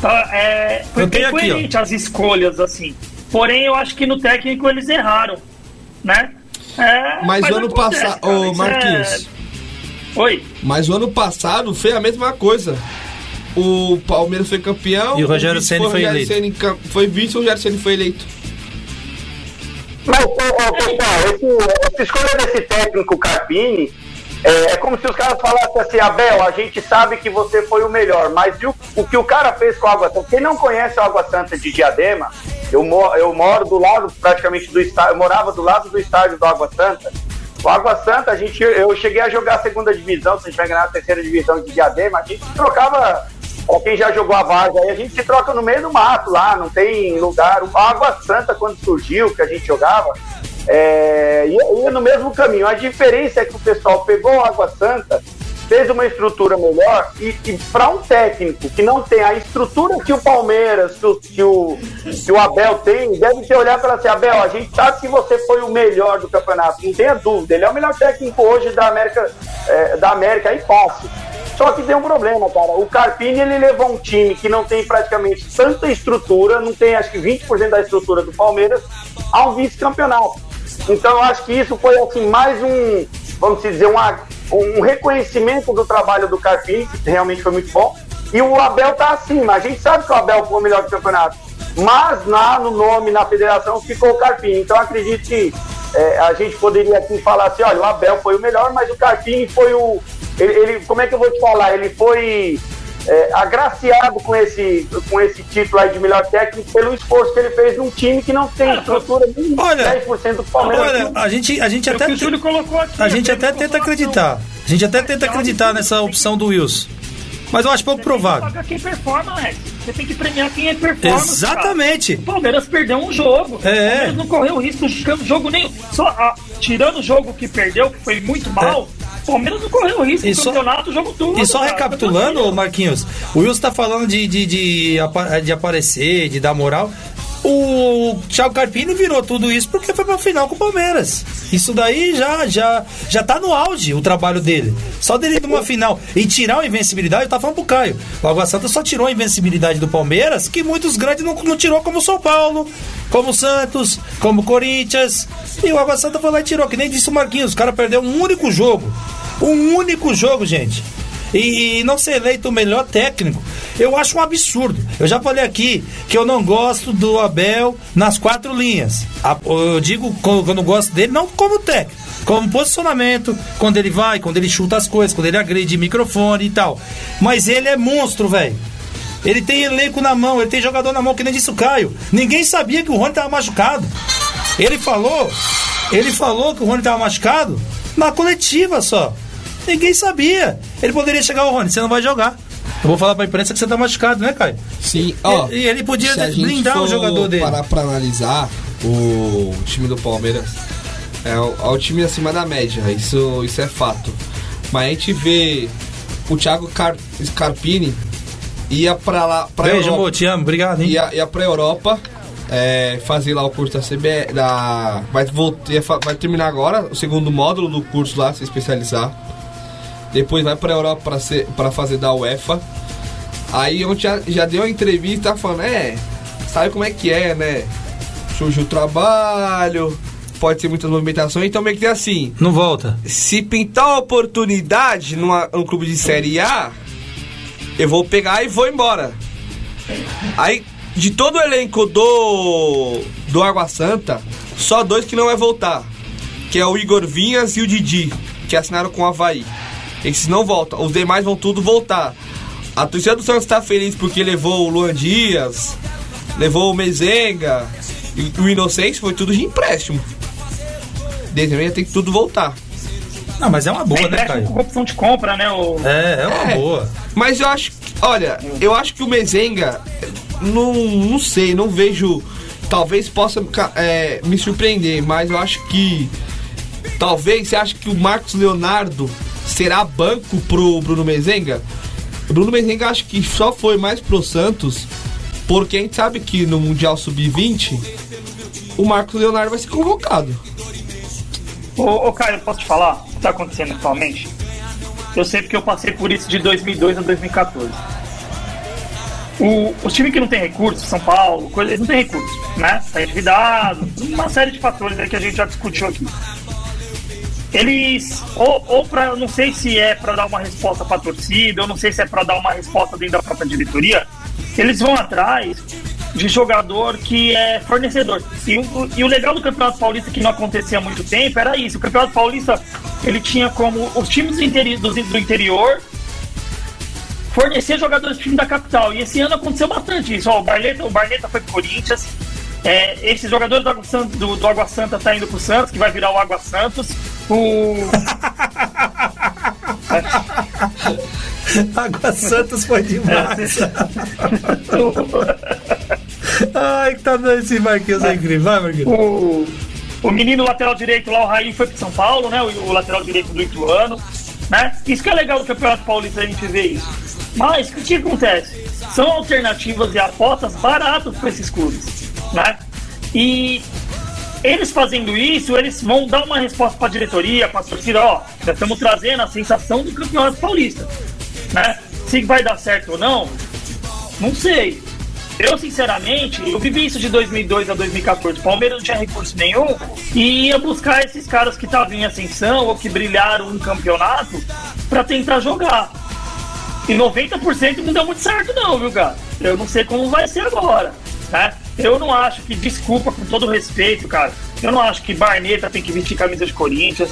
tá, é, foi Eu bem aqui, ó. coerente as escolhas, assim. Porém, eu acho que no técnico eles erraram, né? É, Mas o ano passado. Ô, isso Marquinhos. Oi. Mas o ano passado foi a mesma coisa. O Palmeiras foi campeão. E o Rogério o foi Rogério eleito. Ceni foi vice e o Rogério Ceni foi eleito. Mas, ô, ô, pessoal, esse- essa escolha desse técnico Carpini é, é como se os caras falassem assim, Abel, a gente sabe que você foi o melhor, mas o, o que o cara fez com a Água Santa? Quem não conhece a Água Santa de Diadema, eu, mo- eu moro do lado praticamente do estádio, eu morava do lado do estádio do Água Santa. O Água Santa, a gente, eu cheguei a jogar a segunda divisão, se a gente vai ganhar a terceira divisão de Diadema, a gente trocava, ó, quem já jogou a vaga aí, a gente se troca no meio do mato lá, não tem lugar. O Água Santa, quando surgiu, que a gente jogava, é, ia, ia no mesmo caminho. A diferença é que o pessoal pegou a Água Santa, fez uma estrutura melhor e, e para um técnico que não tem a estrutura que o Palmeiras, que o, que o, que o Abel tem, deve ter olhado para assim, Abel, a gente sabe que você foi o melhor do campeonato, não tenha dúvida, ele é o melhor técnico hoje da América, é, da América aí fácil. Só que tem um problema, cara. O Carpini ele levou um time que não tem praticamente tanta estrutura, não tem acho que 20% da estrutura do Palmeiras, a um vice-campeonato. Então eu acho que isso foi assim mais um, vamos dizer, uma, um reconhecimento do trabalho do Carpini, que realmente foi muito bom. E o Abel tá acima. A gente sabe que o Abel foi o melhor do campeonato. Mas lá no nome, na federação, ficou o Carpini. Então acredito que é, a gente poderia aqui falar assim, olha, o Abel foi o melhor, mas o Carpini foi o. Ele, ele- como é que eu vou te falar? Ele foi é, agraciado com esse, com esse título aí de melhor técnico pelo esforço que ele fez num time que não tem estrutura nem Olha, 10% do Palmeiras. Olha, a gente, a gente É até. colocou aqui. A gente até tenta consolação. acreditar. A gente até tenta acreditar nessa opção do Wilson. Mas eu acho pouco Você tem que provável. pagar quem performa, Alex. Você tem que premiar quem é performance. Exatamente. cara. O Palmeiras perdeu um jogo. É. O Palmeiras não correu risco de jogo nenhum. Só, ah, tirando o jogo que perdeu, que foi muito mal, o Palmeiras não correu risco É. E só- campeonato o jogo todo. E só cara. recapitulando, Marquinhos, o Wilson tá falando de, de, de, de aparecer, de dar moral. O Thiago Carpini virou tudo isso porque foi pra final com o Palmeiras. Isso daí já, já, já tá no auge o trabalho dele. Só dele ir numa final e tirar a invencibilidade, eu tava falando pro Caio. O Água Santa só tirou a invencibilidade do Palmeiras, que muitos grandes não, não tirou, como o São Paulo, como o Santos, como o Corinthians. E o Água Santa foi lá e tirou, que nem disse o Marquinhos. O cara perdeu um único jogo. Um único jogo, gente e, e não ser eleito o melhor técnico, eu acho um absurdo. Eu já falei aqui que eu não gosto do Abel nas quatro linhas. Eu digo quando eu gosto dele, não como técnico, como posicionamento, quando ele vai, quando ele chuta as coisas, quando ele agride microfone e tal. Mas ele é monstro, velho. Ele tem elenco na mão, ele tem jogador na mão, que nem disse o Caio. Ninguém sabia que o Rony tava machucado. Ele falou, ele falou que o Rony tava machucado na coletiva só. Ninguém sabia. Ele poderia chegar ao Rony, você não vai jogar. Eu vou falar pra imprensa que você tá machucado, né, Caio? Sim, ó. E- e ele podia blindar o jogador dele. parar pra analisar o time do Palmeiras, é o, é o time acima da média, isso, isso é fato. Mas a gente vê o Thiago Car, Scarpini ia pra lá, pra Beijo, Europa, amor, te amo, obrigado, hein? ia, ia pra Europa é, fazer lá o curso da CBE, da, vai, voltar, vai terminar agora o segundo módulo do curso lá, se especializar. Depois vai pra Europa pra, ser, pra fazer da UEFA. Aí ontem já, já deu uma entrevista falando, é, sabe como é que é, né? Surge o trabalho, pode ter muitas movimentações, então meio que assim. Não volta. Se pintar uma oportunidade numa, num clube de Série A, eu vou pegar e vou embora. Aí, de todo o elenco do, do Água Santa, só dois que não vai voltar. Que é o Igor Vinhas e o Didi, que assinaram com o Havaí. Esses não voltam, os demais vão tudo voltar. A torcida do Santos está feliz porque levou o Luan Dias, levou o Mezenga, e o Inocêncio foi tudo de empréstimo. Desde tem que tudo voltar. Não, mas é uma boa, É né, empréstimo com Caio? opção de compra, né? O... É, é uma É. boa. Mas eu acho, que- olha, eu acho que o Mezenga, não, não sei, não vejo, talvez possa é, me surpreender, mas eu acho que, talvez, você acha que o Marcos Leonardo será banco pro Bruno Mezenga? O Bruno Mezenga acho que só foi mais pro Santos, porque a gente sabe que no Mundial Sub-20, o Marcos Leonardo vai ser convocado. Ô, ô Caio, posso te falar o que tá acontecendo atualmente? Eu sei porque eu passei por isso de 2002 a 2014. O, os times que não tem recursos, São Paulo, coisa, eles não têm recursos, né? Tá endividado, uma série de fatores aí que a gente já discutiu aqui. Eles, ou, ou pra, não sei se é para dar uma resposta pra torcida, ou não sei se é para dar uma resposta dentro da própria diretoria, eles vão atrás de jogador que é fornecedor. E o, e o legal do Campeonato Paulista, que não acontecia há muito tempo, era isso. O Campeonato Paulista, ele tinha como os times do interi- do, do interior fornecer jogadores do time da capital. E esse ano aconteceu bastante isso. Ó, o Barleta, o Barleta foi pro Corinthians. É, esses jogadores do Água, Santa, do, do Santa tá indo pro Santos, que vai virar o Água Santos. O, *laughs* Água Santos foi demais. Ai, que tá dando esse Marquinhos é incrível. Vai, Marquinhos. o, o menino lateral direito lá, o Raí, foi pro São Paulo, né? O, o lateral direito do Ituano. Né? Isso que é legal do Campeonato Paulista a gente ver isso. Mas o que, que acontece? São alternativas e apostas baratas para esses clubes. Né? E eles fazendo isso, eles vão dar uma resposta para a diretoria, para a torcida, ó, já estamos trazendo a sensação do Campeonato Paulista. Né? Se vai dar certo ou não, não sei. Eu, sinceramente, eu vivi isso de 2002 a 2014. O Palmeiras não tinha recurso nenhum e ia buscar esses caras que estavam em ascensão ou que brilharam no campeonato para tentar jogar. E 90% não deu muito certo, não, viu, cara? Eu não sei como vai ser agora, né? Eu não acho que, desculpa, com todo respeito, cara, eu não acho que Barneta tem que vestir camisa de Corinthians.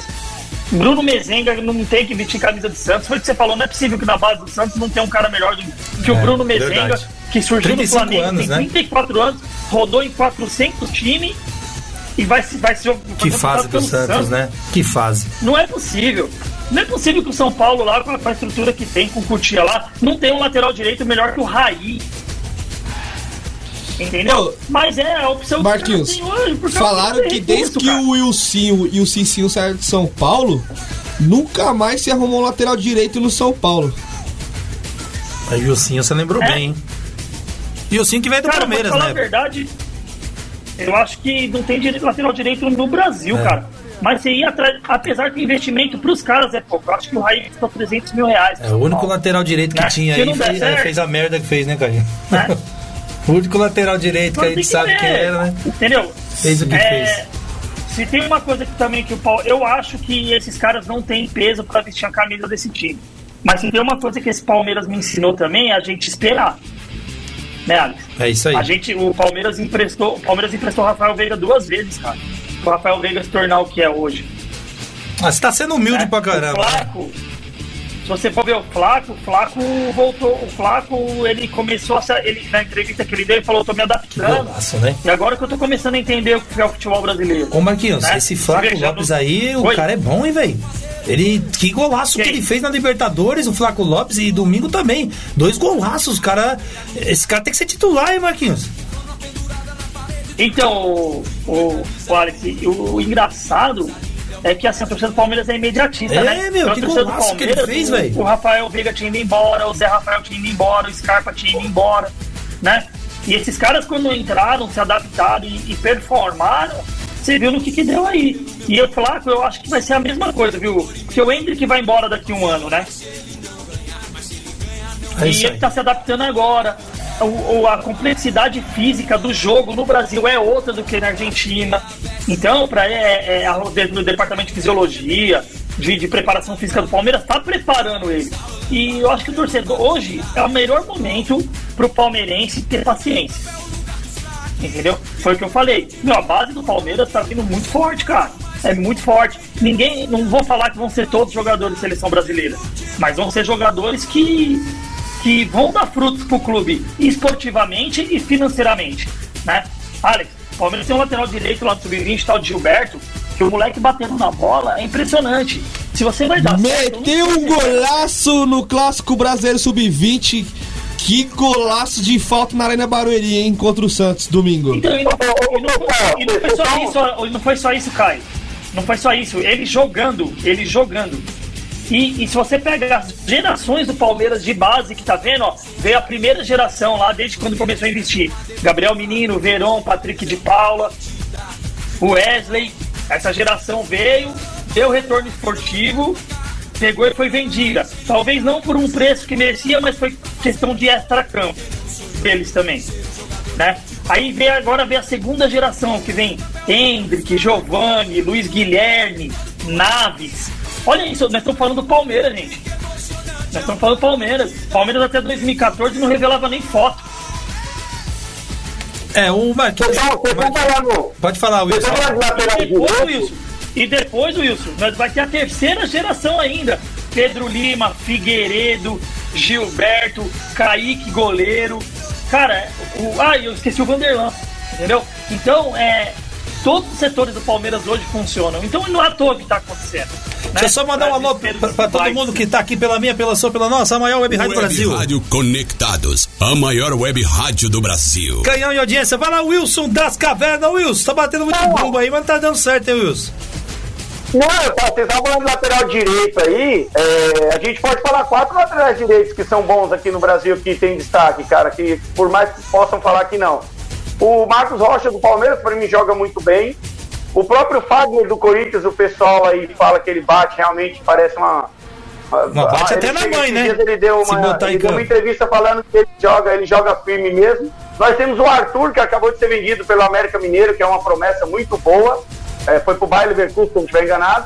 Bruno Mezenga não tem que vestir camisa de Santos. Foi o que você falou, não é possível que na base do Santos não tenha um cara melhor do que o É, Bruno Mezenga, verdade. que surgiu no 35 Flamengo, anos, tem né? 34 anos, rodou em 400 times e vai se vai se Que fase do Santos, né? Que fase. não é possível. Não é possível que o São Paulo lá, com a, estrutura que tem, com o Cutia lá, não tem um lateral direito melhor que o Raí. Entendeu? Mas é a opção Marquinhos, que hoje, Falaram do que desde que cara. o Wilson e o Cicinho saíram de São Paulo, nunca mais se arrumou um lateral direito no São Paulo. Aí o Sim, você lembrou É. bem, hein? E o Sim que veio do Cara, pra Palmeiras, falar né? a verdade, eu acho que não tem direito, lateral direito no Brasil, É. cara. Mas você ia atrás, apesar que o investimento pros caras é pouco. Eu acho que o Raí custou 300 mil reais. É o único lateral direito que Né? tinha aí fez, é, fez a merda que fez, né, Caio? Né? *laughs* O único lateral direito que a gente sabe quem era, né? Entendeu? Fez o que É, Se tem uma coisa que também que o Paulo. Eu acho que esses caras não têm peso pra vestir a camisa desse time. Mas se tem uma coisa que esse Palmeiras me ensinou também é a gente esperar. Né, Alex? É isso aí. A gente, o Palmeiras emprestou, o Palmeiras emprestou o Rafael Veiga duas vezes, cara. O Rafael Veiga se tornar o que é hoje. Ah, você tá sendo humilde né? pra caramba. O né? Flaco, se você for ver o Flaco, o Flaco voltou, o Flaco, ele começou a, ele na entrevista que ele deu, ele falou, tô me adaptando. Golaço, né? E agora que eu tô começando a entender o que é o futebol brasileiro. Ô Marquinhos, Né? esse Flaco Lopes aí, o Oi? cara é bom, hein, velho? Ele, que golaço que Quem? ele fez na Libertadores, o Flaco Lopes, e domingo também. Dois golaços, cara. Esse cara tem que ser titular, hein, Marquinhos? Então, o, o, o o, engraçado é que assim, a torcida do Palmeiras é imediatista, É, né? meu, Então, que golaço que ele fez, o- velho. O Rafael Veiga tinha ido embora, o Zé Rafael tinha ido embora, o Scarpa tinha ido embora, né? E esses caras, quando entraram, se adaptaram e, e performaram, você viu no que, que deu aí. E o Flaco, eu acho que vai ser a mesma coisa, viu? Porque o Hendrick vai embora daqui um ano, né? É e ele tá se adaptando agora. O, o- a complexidade física do jogo no Brasil é outra do que na Argentina. Então, para é, é, no departamento de fisiologia, de, de preparação física do Palmeiras, está preparando ele. E eu acho que o torcedor hoje é o melhor momento pro palmeirense ter paciência. Entendeu? Foi o que eu falei. Meu, a base do Palmeiras tá vindo muito forte, cara. É muito forte. Ninguém. Não vou falar que vão ser todos jogadores de seleção brasileira. Mas vão ser jogadores que. Que vão dar frutos pro clube esportivamente e financeiramente. Né? Alex, o Palmeiras tem um lateral direito lá no Sub-20, tal de Gilberto, que o moleque batendo na bola é impressionante. Se você vai dar Meteu um golaço no Clássico Brasileiro Sub-20. Que golaço de falta na Arena Barueri, hein, contra o Santos, domingo. Então, e não, e não foi, e não foi só isso, e não foi só isso, Caio. Não foi só isso. Ele jogando, ele jogando. E, e se você pega as gerações do Palmeiras de base que tá vendo, ó, veio a primeira geração lá desde quando começou a investir. Gabriel Menino, Verón, Patrick de Paula, Wesley. Essa geração veio, deu retorno esportivo, pegou e foi vendida. Talvez não por um preço que merecia, mas foi questão de extra-campo deles também. Né? Aí vem agora vem a segunda geração, que vem Hendrick, Giovanni, Luiz Guilherme, Naves. Olha isso, nós estamos falando do Palmeiras, gente. Nós estamos falando do Palmeiras. Palmeiras até 2014 não revelava nem foto. É, o Marquinhos. Pode falar, Wilson. E depois? Wilson, e depois, Wilson, nós vai ter a terceira geração ainda. Pedro Lima, Figueiredo, Gilberto, Kaique goleiro. Cara, o, ah, eu esqueci o Vanderlan, entendeu? Então, é, todos os setores do Palmeiras hoje funcionam. Então não é à toa que está acontecendo. né? Deixa eu só mandar um alô pra, pra todo mundo que tá aqui pela minha, pela sua, pela nossa, a maior web rádio do Web Brasil. Rádio Conectados, a maior web rádio do Brasil. Canhão de audiência. Vai lá, Wilson das Cavernas. Wilson, tá batendo muito bumbo aí, mas não tá dando certo, hein, Wilson? Não, tá, vocês estavam falando de lateral direito aí. é, a gente pode falar quatro laterais direitos que são bons aqui no Brasil, que tem destaque, cara, que por mais que possam falar que não. O Marcos Rocha do Palmeiras, para mim, joga muito bem. O próprio Fagner do Corinthians, o pessoal aí fala que ele bate, realmente parece uma. Bate Ah, até ele- na mãe, né? Ele deu uma, ele deu uma entrevista falando que ele joga, ele joga firme mesmo. Nós temos o Arthur, que acabou de ser vendido pelo América Mineiro, que é uma promessa muito boa. É, foi pro Bayer Leverkusen, se não estiver enganado.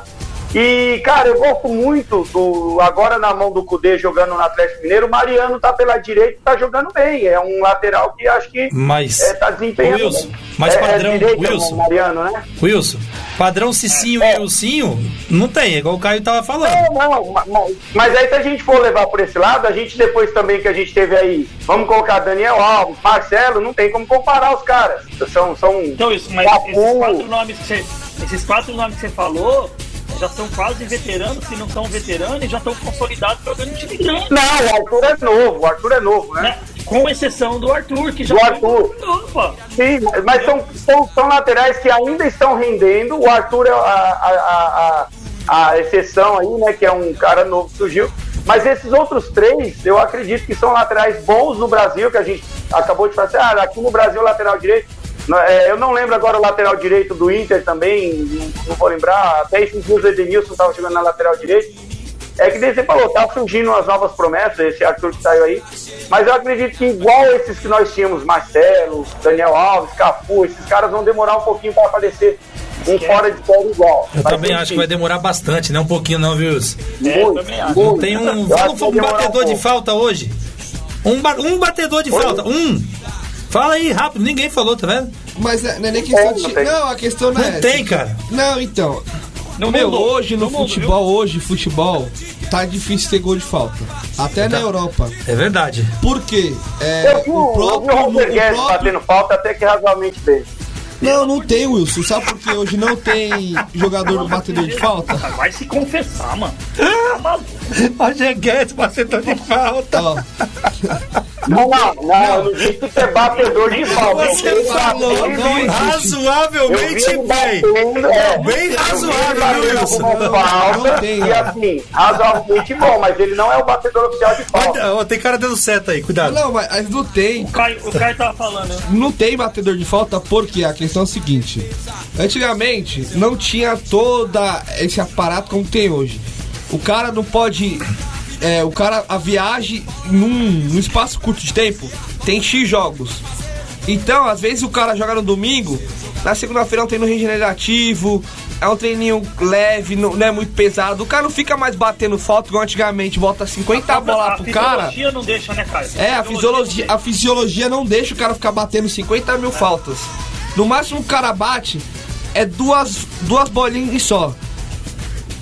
E, cara, eu gosto muito do. Agora na mão do Cudê jogando no Atlético Mineiro, o Mariano tá pela direita e tá jogando bem. É um lateral que acho que Mas. é, tá desempenhando. Wilson, bem. mas é, padrão, é direita, Wilson. Mariano, né? Wilson, padrão Cicinho e Wilcinho não tem, é igual o Caio tava falando. Não, não, ma- ma- mas aí se a gente for levar por esse lado, a gente depois também que a gente teve aí, vamos colocar Daniel Alves, Marcelo, não tem como comparar os caras. São, são Então isso, mas esses quatro nomes que você, esses quatro nomes que você falou já são quase veteranos, se não são veteranos, e já estão consolidados jogando em time grande. Não, o Arthur é novo, o Arthur é novo, né? né? Com exceção do Arthur, que já Do Arthur. Opa! Sim, mas são, são, são laterais que ainda estão rendendo. O Arthur é a, a, a, a, exceção aí, né? Que é um cara novo que surgiu. Mas esses outros três, eu acredito que são laterais bons no Brasil, que a gente acabou de fazer. Ah, aqui no Brasil, lateral direito. É, eu não lembro agora o lateral direito do Inter também, não, vou lembrar. Até esses dias o Edenilson estava jogando na lateral direito. É que você falou, tá surgindo as novas promessas, esse Arthur que saiu aí. Mas eu acredito que igual esses que nós tínhamos, Marcelo, Daniel Alves, Cafu, esses caras vão demorar um pouquinho para aparecer um fora de série igual. Eu Vai também acho que vai demorar bastante, não um pouquinho não, viu? É, Muito, também acho. muito. Tem um, um demorar batedor de falta hoje. Um, ba- um batedor de Oi? falta, um. Fala aí, rápido, ninguém falou, tá vendo? Mas é, não é nem questão É, de. não a questão não, é Não essa. tem, cara. Não, então. No Meu, mundo, hoje no, futebol, hoje, futebol, tá difícil ter gol de falta. Até na Europa. É verdade. Por quê? É, Eu o, próprio. o o Guedes próprio- batendo falta até que razoavelmente bem. Não, não tem, Wilson. Sabe por que hoje não tem jogador batedor de falta? Vai se confessar, mano. *laughs* Tá maluco. Roger Guedes, batedor de falta. Ó, Não, não, não, eu não disse que é batedor de falta. Você falou razoavelmente bem. batendo, é, Bem razoável, Wilson? com falta, Não tem, e assim, razoavelmente bom, mas ele não é o batedor oficial de falta. Ó, tem cara dando seta aí, cuidado. Não, mas mas não tem. O Caio, o Caio tava falando. né? Não tem batedor de falta porque a questão é a seguinte: antigamente não tinha toda esse aparato como tem hoje. O cara não pode. É, o cara, a viagem num, num espaço curto de tempo tem X jogos. Então, às vezes o cara joga no domingo, na segunda-feira é um treino regenerativo, é um treininho leve, não, não é muito pesado. O cara não fica mais batendo falta igual antigamente, bota 50 bolas a pro cara. fisiologia não deixa, né, Caio? É, a fisiologia, a fisiologia não deixa o cara ficar batendo 50 mil faltas. No máximo o cara bate é duas, duas bolinhas só.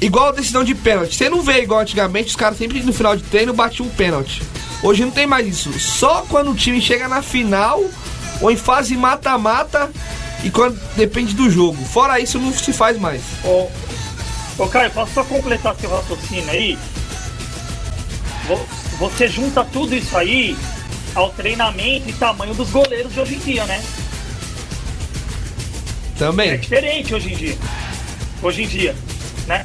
Igual a decisão de pênalti. Você não vê igual antigamente, os caras sempre no final de treino batiam um pênalti. Hoje não tem mais isso. Só quando o time chega na final ou em fase mata-mata e quando depende do jogo. Fora isso não se faz mais. Ô, ô Caio, posso só completar seu raciocínio aí? Vo- Você junta tudo isso aí ao treinamento e tamanho dos goleiros de hoje em dia, né? É Também. diferente hoje em dia. Hoje em dia, né?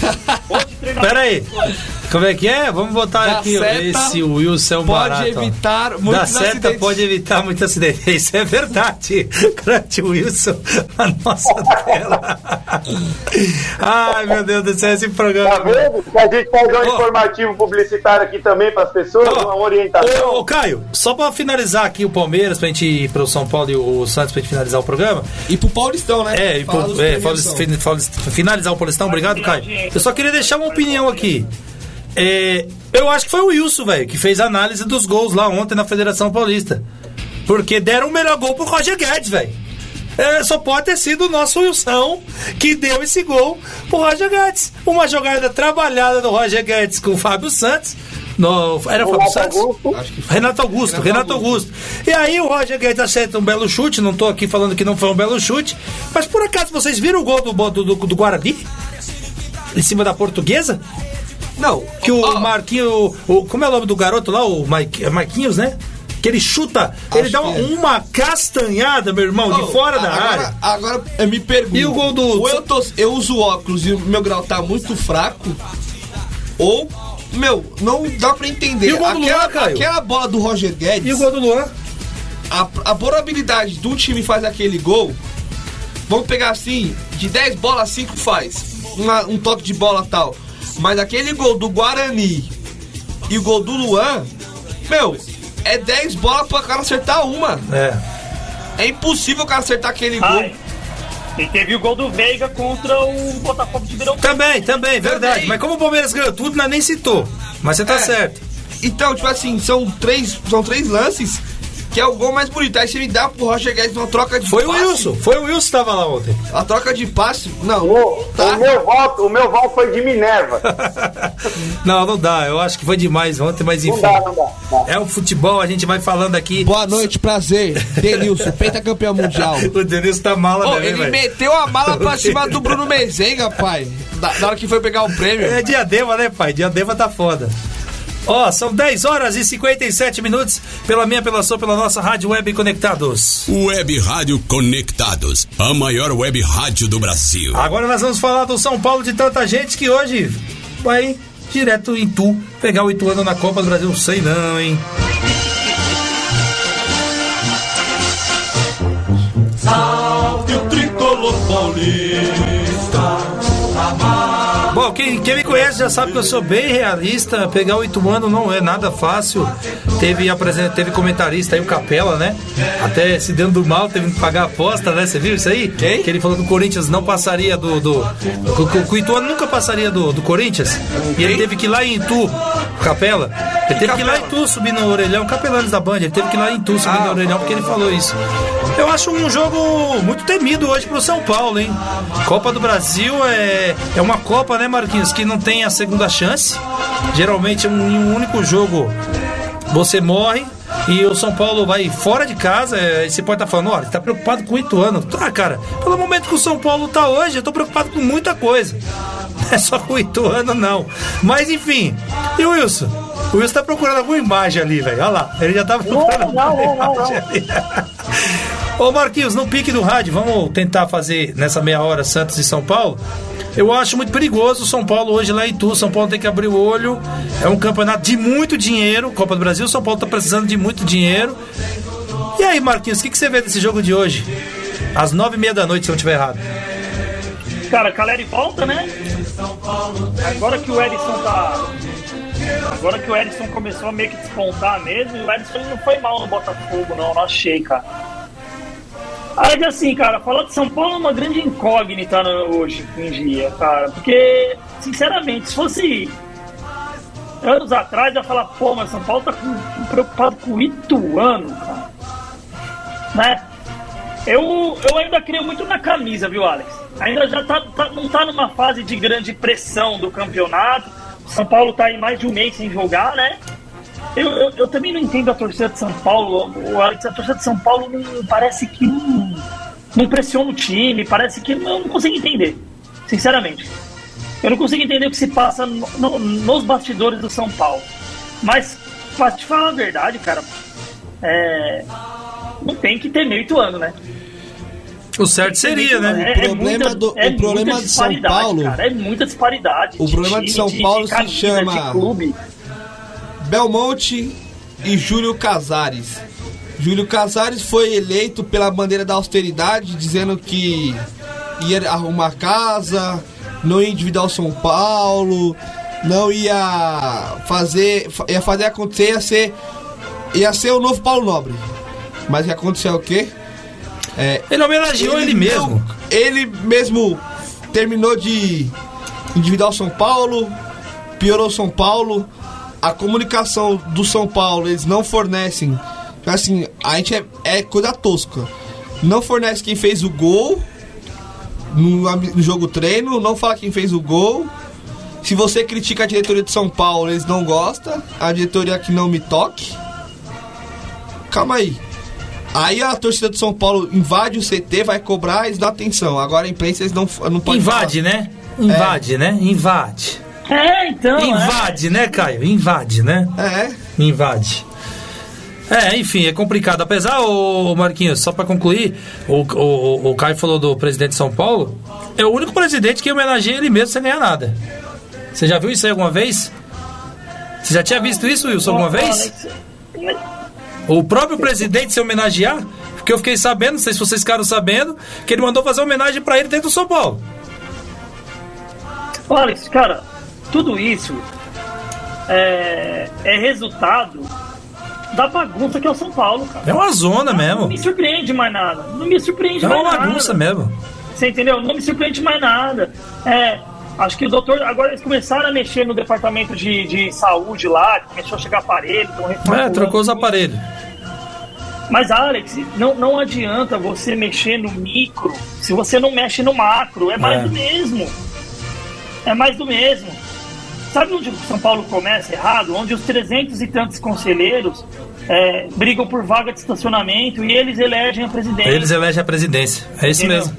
*laughs* Pera aí. Como é que é? Vamos botar Da aqui. seta Esse Wilson é um Pode barato. ó. evitar Da muitos seta acidentes. pode evitar muito acidente. *laughs* Isso é verdade. Grande Wilson, a nossa tela. *laughs* Ai, meu Deus do céu, esse Tá programa. vendo? Que a gente faz um Ó. informativo publicitário aqui também para as pessoas, Ó, uma orientação. Ô, ô, Caio, só pra finalizar aqui o Palmeiras, pra gente ir pro São Paulo e o Santos pra gente finalizar o programa. E pro Paulistão, né? É, e pro- é, finalizar o Paulistão, obrigado, Caio. Eu só queria deixar uma opinião aqui. É, eu acho que foi o Wilson, velho, que fez a análise dos gols lá ontem na Federação Paulista. Porque deram o melhor gol pro Roger Guedes, velho. É, só pode ter sido o nosso Wilson que deu esse gol pro Roger Guedes. Uma jogada trabalhada do Roger Guedes com o Fábio Santos. No, era o Fábio Renato Santos? Augusto. Acho que foi. Renato Augusto, Renato Augusto. E aí o Roger Guedes acerta um belo chute, não tô aqui falando que não foi um belo chute, mas por acaso vocês viram o gol do, do, do, do Guarani? Em cima da portuguesa? Não, Que o ó, Marquinho. O, como é o nome do garoto lá? O Mike, é Marquinhos, né? Que ele chuta, ele Acho dá que uma, é. uma castanhada, meu irmão, Oh, de fora da agora, área. Agora eu me pergunto. E o gol do- Ou eu, tô, eu uso óculos e o meu grau tá muito fraco, ou, meu, não dá pra entender. E o gol do aquela, Luan, Caio? aquela bola do Roger Guedes, E o gol do Luan? a, a probabilidade de um time fazer aquele gol, vamos pegar assim, de 10 bolas, 5 faz. Uma- um toque de bola tal. Mas aquele gol do Guarani e o gol do Luan, meu, é 10 bolas pra cara acertar uma. É. É impossível o cara acertar aquele gol. Ai. E teve o gol do Veiga contra o Botafogo de Ribeirão Preto. Também, também, verdade. Também. Mas como o Palmeiras ganhou tudo, nós nem citou. Mas você tá É. certo. Então, tipo assim, são três, são três lances que é o gol mais bonito. Aí você me dá pro Roger Guedes uma troca de Foi o passe. Wilson, foi o Wilson que tava lá ontem. A troca de passe. Não, O, tá. o meu voto, o meu voto foi de Minerva. *laughs* Não, não dá. Eu acho que foi demais ontem, mas Não enfim. dá, não dá. não dá. É o futebol, a gente vai falando aqui. Boa noite, prazer. Denilson, pentacampeão mundial. *laughs* O Denilson tá mala Ô, também, ele velho. meteu a mala pra *laughs* cima do Bruno Mezenga, pai. Da, na hora que foi pegar o prêmio. É diadema, né, pai? Diadema tá foda. Ó, são 10 horas e 57 minutos pela minha, pela sua, pela nossa rádio web conectados. Web Rádio Conectados, a maior web rádio do Brasil. Agora nós vamos falar do São Paulo de tanta gente que hoje vai direto em Tu pegar o Ituano na Copa do Brasil. Sei não, hein? Bom, quem, quem me conhece já sabe que eu sou bem realista. Pegar o Ituano não é nada fácil. Teve, teve comentarista aí, o Capela, né? Até se dando mal, teve que pagar a aposta, né? Você viu isso aí? Quem? Que ele falou que o Corinthians não passaria do. do que- o Ituano nunca passaria do, do Corinthians. E ele teve que ir lá em Itu, Capela. Ele teve que ir lá em Itu subir no orelhão, capelanes da Band. Ele teve que ir lá em Itu subir no orelhão porque ele falou isso. Eu acho um jogo muito temido hoje pro São Paulo, hein? Copa do Brasil é, é uma Copa, né, Marquinhos, que não tem a segunda chance. Geralmente, em um único jogo você morre. E o São Paulo vai fora de casa. é, E você pode estar falando, olha, tá preocupado com o Ituano. Ah, cara, pelo momento que o São Paulo tá hoje, eu tô preocupado com muita coisa. *laughs* é só com o Ituano, não. Mas enfim. E o Wilson? O Wilson tá procurando alguma imagem ali, velho. Olha lá. Ele já tá procurando não, não, não, imagem ali. *laughs* Ô Marquinhos, no pique do rádio, vamos tentar fazer nessa meia hora Santos e São Paulo? Eu acho muito perigoso o São Paulo hoje lá em Itu. São Paulo tem que abrir o olho. É um campeonato de muito dinheiro. Copa do Brasil, São Paulo tá precisando de muito dinheiro. E aí, Marquinhos, o que, que você vê desse jogo de hoje? Às nove e meia da noite, se eu não estiver errado. Cara, Caleri volta, né? Agora que o Edson tá. Agora que o Edson começou a meio que despontar mesmo, o Edson não foi mal no Botafogo, não, não achei, cara. Aí, assim, cara, falar de São Paulo é uma grande incógnita no- hoje em dia, cara. Porque, sinceramente, se fosse anos atrás, eu ia falar, pô, mas São Paulo tá preocupado com o Ituano, cara. Né? Eu, eu ainda creio muito na camisa, viu, Alex? Ainda já tá, tá- não tá numa fase de grande pressão do campeonato. São Paulo tá aí mais de um mês sem jogar, né? Eu, eu, eu também não entendo a torcida de São Paulo. A torcida de São Paulo não, parece que não, não pressiona o time, parece que não, não consigo entender, sinceramente. Eu não consigo entender o que se passa no- no- nos bastidores do São Paulo. Mas, pra te falar a verdade, cara, é, não tem que ter meio ano, né? O certo seria, né? O problema do- o problema muita de São Paulo- Cara, é muita disparidade. O problema de São Paulo se camisa, chama- De clube. Belmonte e Júlio Casares. Júlio Casares foi eleito pela bandeira da austeridade, dizendo que ia arrumar casa, não ia endividar o São Paulo, não ia fazer, ia fazer acontecer, ia ser, ia ser o novo Paulo Nobre. Mas aconteceu é o quê? É, Ele homenageou ele, não- mesmo. ele mesmo terminou de endividar o São Paulo, piorou o São Paulo. A comunicação do São Paulo, eles não fornecem. Assim, a gente é, é coisa tosca. Não fornece quem fez o gol no, no jogo treino, não fala quem fez o gol. Se você critica a diretoria de São Paulo, eles não gostam. A diretoria que não me toque. Calma aí. Aí a torcida do São Paulo invade o CT, vai cobrar, eles dão atenção. Agora a imprensa eles não, não podem Invade, né? Invade, né? Invade. É, então. Invade, né, Caio? Invade, né? É. Invade. É, enfim, é complicado. Apesar, o Marquinhos, só pra concluir, o, o, o Caio falou do presidente de São Paulo. É o único presidente que homenageia ele mesmo sem ganhar nada. Você já viu isso aí alguma vez? Você já tinha visto isso, Wilson, alguma vez? O próprio presidente se homenagear? Porque eu fiquei sabendo, não sei se vocês ficaram sabendo, que ele mandou fazer homenagem pra ele dentro do São Paulo. Olha, cara, tudo isso é, é resultado da bagunça que é o São Paulo, cara. É uma zona Não mesmo. me surpreende mais nada. Não me surpreende É mais uma nada. bagunça mesmo. Você entendeu? Não me surpreende mais nada. É, acho que o doutor. Agora eles começaram a mexer no departamento de, de saúde lá, começou a chegar aparelho, É, trocou os aparelhos. Mas, Alex, não, não adianta você mexer no micro se você não mexe no macro. É mais É. do mesmo. É mais do mesmo. Sabe onde o São Paulo começa errado? Onde os 300 e tantos conselheiros é, brigam por vaga de estacionamento e eles elegem a presidência. Eles elegem a presidência. É isso Entendeu? mesmo.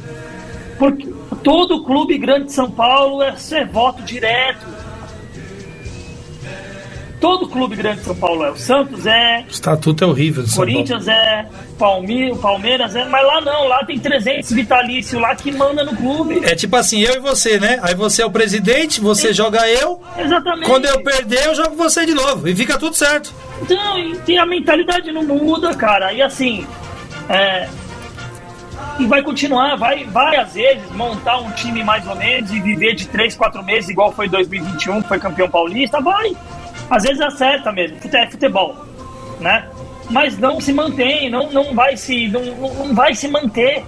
Porque todo clube grande de São Paulo é, é voto direto. Todo clube grande de São Paulo é. O Santos é, O estatuto é horrível do São Paulo. Corinthians é, Palme- Palmeiras é, mas lá não, lá tem 300 vitalícios lá que manda no clube. É tipo assim, eu e você, né? Aí você é o presidente, você joga eu. Exatamente. Quando eu perder, eu jogo você de novo. E fica tudo certo. Então, tem a mentalidade não muda, cara. E assim, é, e vai continuar, vai, às vezes montar um time mais ou menos e viver de 3, 4 meses, igual foi 2021, que foi campeão paulista, vai. Às vezes acerta mesmo, é futebol, né? Mas não se mantém, não, não vai se, não, não vai se manter.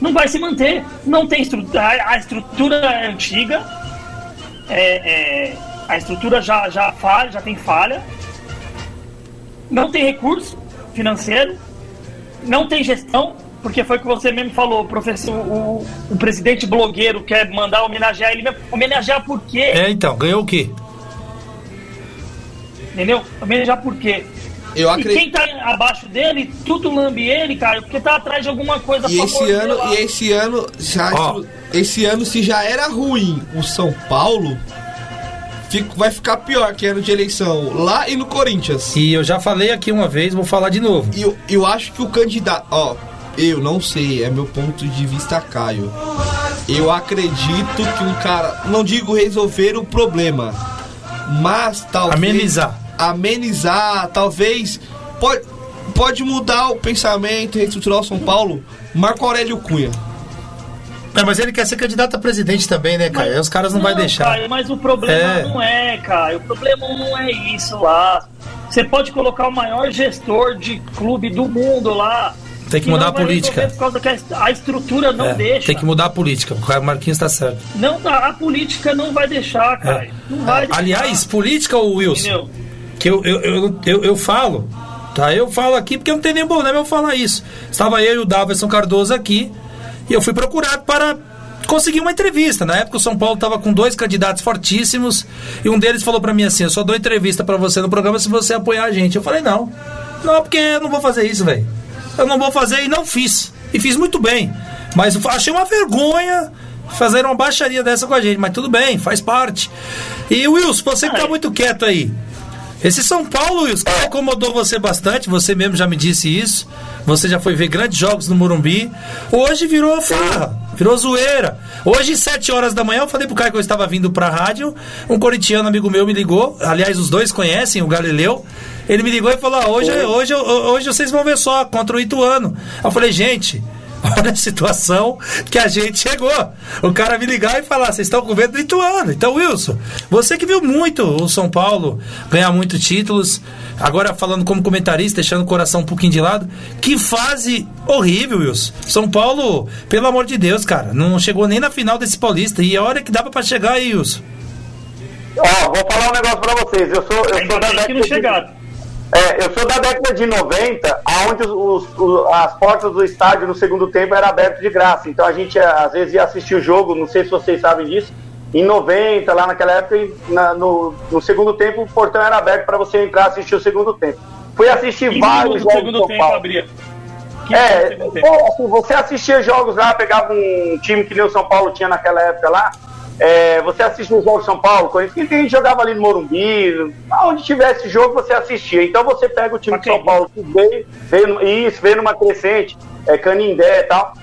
Não vai se manter. Não tem estrutura, a estrutura é antiga, é, é, a estrutura já, já falha, já tem falha. Não tem recurso financeiro, não tem gestão, porque foi o que você mesmo falou, professor, o, o presidente blogueiro quer mandar homenagear ele mesmo. Homenagear por quê? É, então, ganhou o quê? Entendeu? Homenagear por quê? Eu E acredito. quem tá abaixo dele, tudo lambe ele, cara, porque tá atrás de alguma coisa E pra esse ano, lá. e esse ano já Ó. esse ano se já era ruim o São Paulo, fica- vai ficar pior que ano de eleição lá e no Corinthians. E eu já falei aqui uma vez, vou falar de novo. E eu, eu acho que o candidato, ó, eu não sei, é meu ponto de vista, Caio. Eu acredito que um cara, não digo resolver o problema, mas talvez Amenizar. Amenizar, talvez pode, pode mudar o pensamento, reestruturar o São Paulo. Marco Aurélio Cunha. É, mas ele quer ser candidato a presidente também, né, cara? Aí os caras não, vai deixar. Caio, mas o problema É. não é, cara. O problema não é isso lá. Você pode colocar o maior gestor de clube do mundo lá. Tem que não mudar a política. Por causa que a- estrutura não É, deixa. tem que mudar a política. O Marquinhos tá certo. Não a política não vai deixar, cara. É. Não vai deixar. Aliás, política, ô Wilson, Entendeu? Que eu, eu, eu, eu, eu falo, tá? Eu falo aqui porque não tem nem problema eu falar isso. Estava eu e o Davidson Cardoso aqui e eu fui procurado para conseguir uma entrevista. Na época o São Paulo estava com dois candidatos fortíssimos e um deles falou para mim assim: Eu só dou entrevista para você no programa se você apoiar a gente. Eu falei: Não, não, porque eu não vou fazer isso, velho. Eu não vou fazer e não fiz. E fiz muito bem. Mas achei uma vergonha fazer uma baixaria dessa com a gente. Mas tudo bem, faz parte. E Wilson, você que tá muito quieto aí. Esse São Paulo, Wilson, que incomodou você bastante, você mesmo já me disse isso. Você já foi ver grandes jogos no Morumbi. Hoje virou farra, virou zoeira. Hoje, sete horas da manhã, eu falei pro cara que eu estava vindo pra rádio. Um corintiano amigo meu me ligou. Aliás, os dois conhecem, o Galileu. Ele me ligou e falou: ah, hoje, hoje, hoje vocês vão ver só contra o Ituano. Eu falei, gente. Olha a situação que a gente chegou. O cara me ligar e falar: vocês estão com medo do Ituano. Então, Wilson, você que viu muito o São Paulo ganhar muitos títulos, agora falando como comentarista, deixando o coração um pouquinho de lado, que fase horrível, Wilson. São Paulo, pelo amor de Deus, cara, não chegou nem na final desse Paulista. E a hora que dava pra chegar aí, Wilson. Ó, vou falar um negócio pra vocês. Eu sou, eu sou da bem que não década de, chegaram. É, eu sou da década de 90, onde os, os- as portas do estádio no segundo tempo eram abertas de graça. Então a gente às vezes ia assistir o jogo, não sei se vocês sabem disso. Em 90, lá naquela época, na- no, no segundo tempo, o portão era aberto para você entrar e assistir o segundo tempo. Fui assistir 15 vários do jogos do segundo São tempo Paulo. abria. 15 É, do pô, assim, você assistia jogos lá, pegava um time que nem o São Paulo tinha naquela época lá. É, você assistia os jogos do São Paulo, Corinthians, que a gente jogava ali no Morumbi, onde tivesse jogo você assistia. Então você pega o time de São Paulo que veio, veio isso, veio numa crescente, é, Canindé e tal.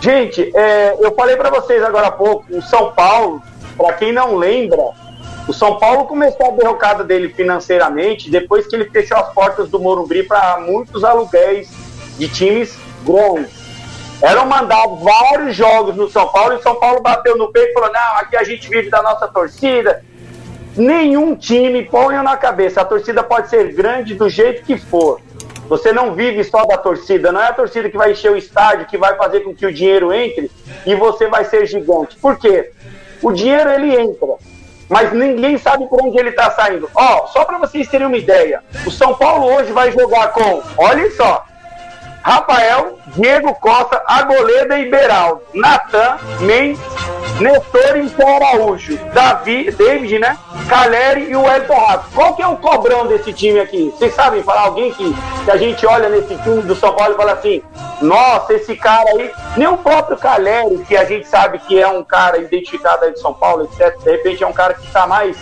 Gente, é, eu falei pra vocês agora há pouco, o São Paulo, pra quem não lembra, o São Paulo começou a derrocada dele financeiramente depois que ele fechou as portas do Morumbi para muitos aluguéis de times grandes. Eram mandados vários jogos no São Paulo e São Paulo bateu no peito e falou: não, aqui a gente vive da nossa torcida. Nenhum time ponha na cabeça, a torcida pode ser grande do jeito que for. Você não vive só da torcida, não é a torcida que vai encher o estádio, que vai fazer com que o dinheiro entre e você vai ser gigante. Por quê? O dinheiro ele entra, mas ninguém sabe por onde ele está saindo. Ó, só para vocês terem uma ideia, o São Paulo hoje vai jogar com, olhem só, Rafael, Diego Costa, Agoleda e Beraldo, Natan, Mendes, Nestor e Araújo, Davi, David, né? Caleri e o Elton Rato. Qual que é o cobrão desse time aqui? Vocês sabem falar alguém que, que a gente olha nesse time do São Paulo e fala assim, nossa, esse cara aí, nem o próprio Caleri, que a gente sabe que é um cara identificado aí de São Paulo, etc. De repente é um cara que está mais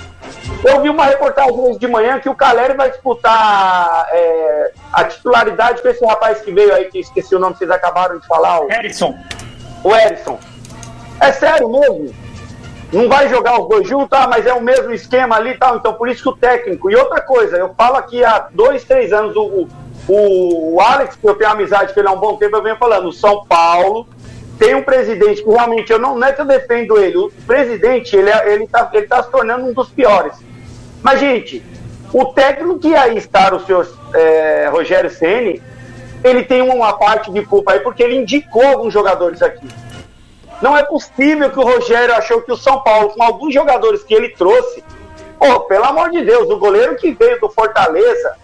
eu vi uma reportagem hoje de manhã que o Caleri vai disputar é, a titularidade com esse rapaz que veio aí, que esqueci o nome, vocês acabaram de falar, o, Harrison. o Erisson. É sério mesmo? Não vai jogar os dois juntos, ah, mas é o mesmo esquema ali e tal, então por isso que o técnico. E outra coisa, eu falo aqui há dois, três anos, o, o, o Alex, que eu tenho amizade com ele há um bom tempo, eu venho falando, o São Paulo tem um presidente que realmente, eu não, não é que eu defendo ele, o presidente, ele, é- ele, tá, ele tá se tornando um dos piores. Mas, gente, o técnico que aí está, o senhor é, Rogério Ceni, ele tem uma parte de culpa aí, porque ele indicou alguns jogadores aqui. Não é possível que o Rogério achou que o São Paulo, com alguns jogadores que ele trouxe, pô, pelo amor de Deus, o goleiro que veio do Fortaleza,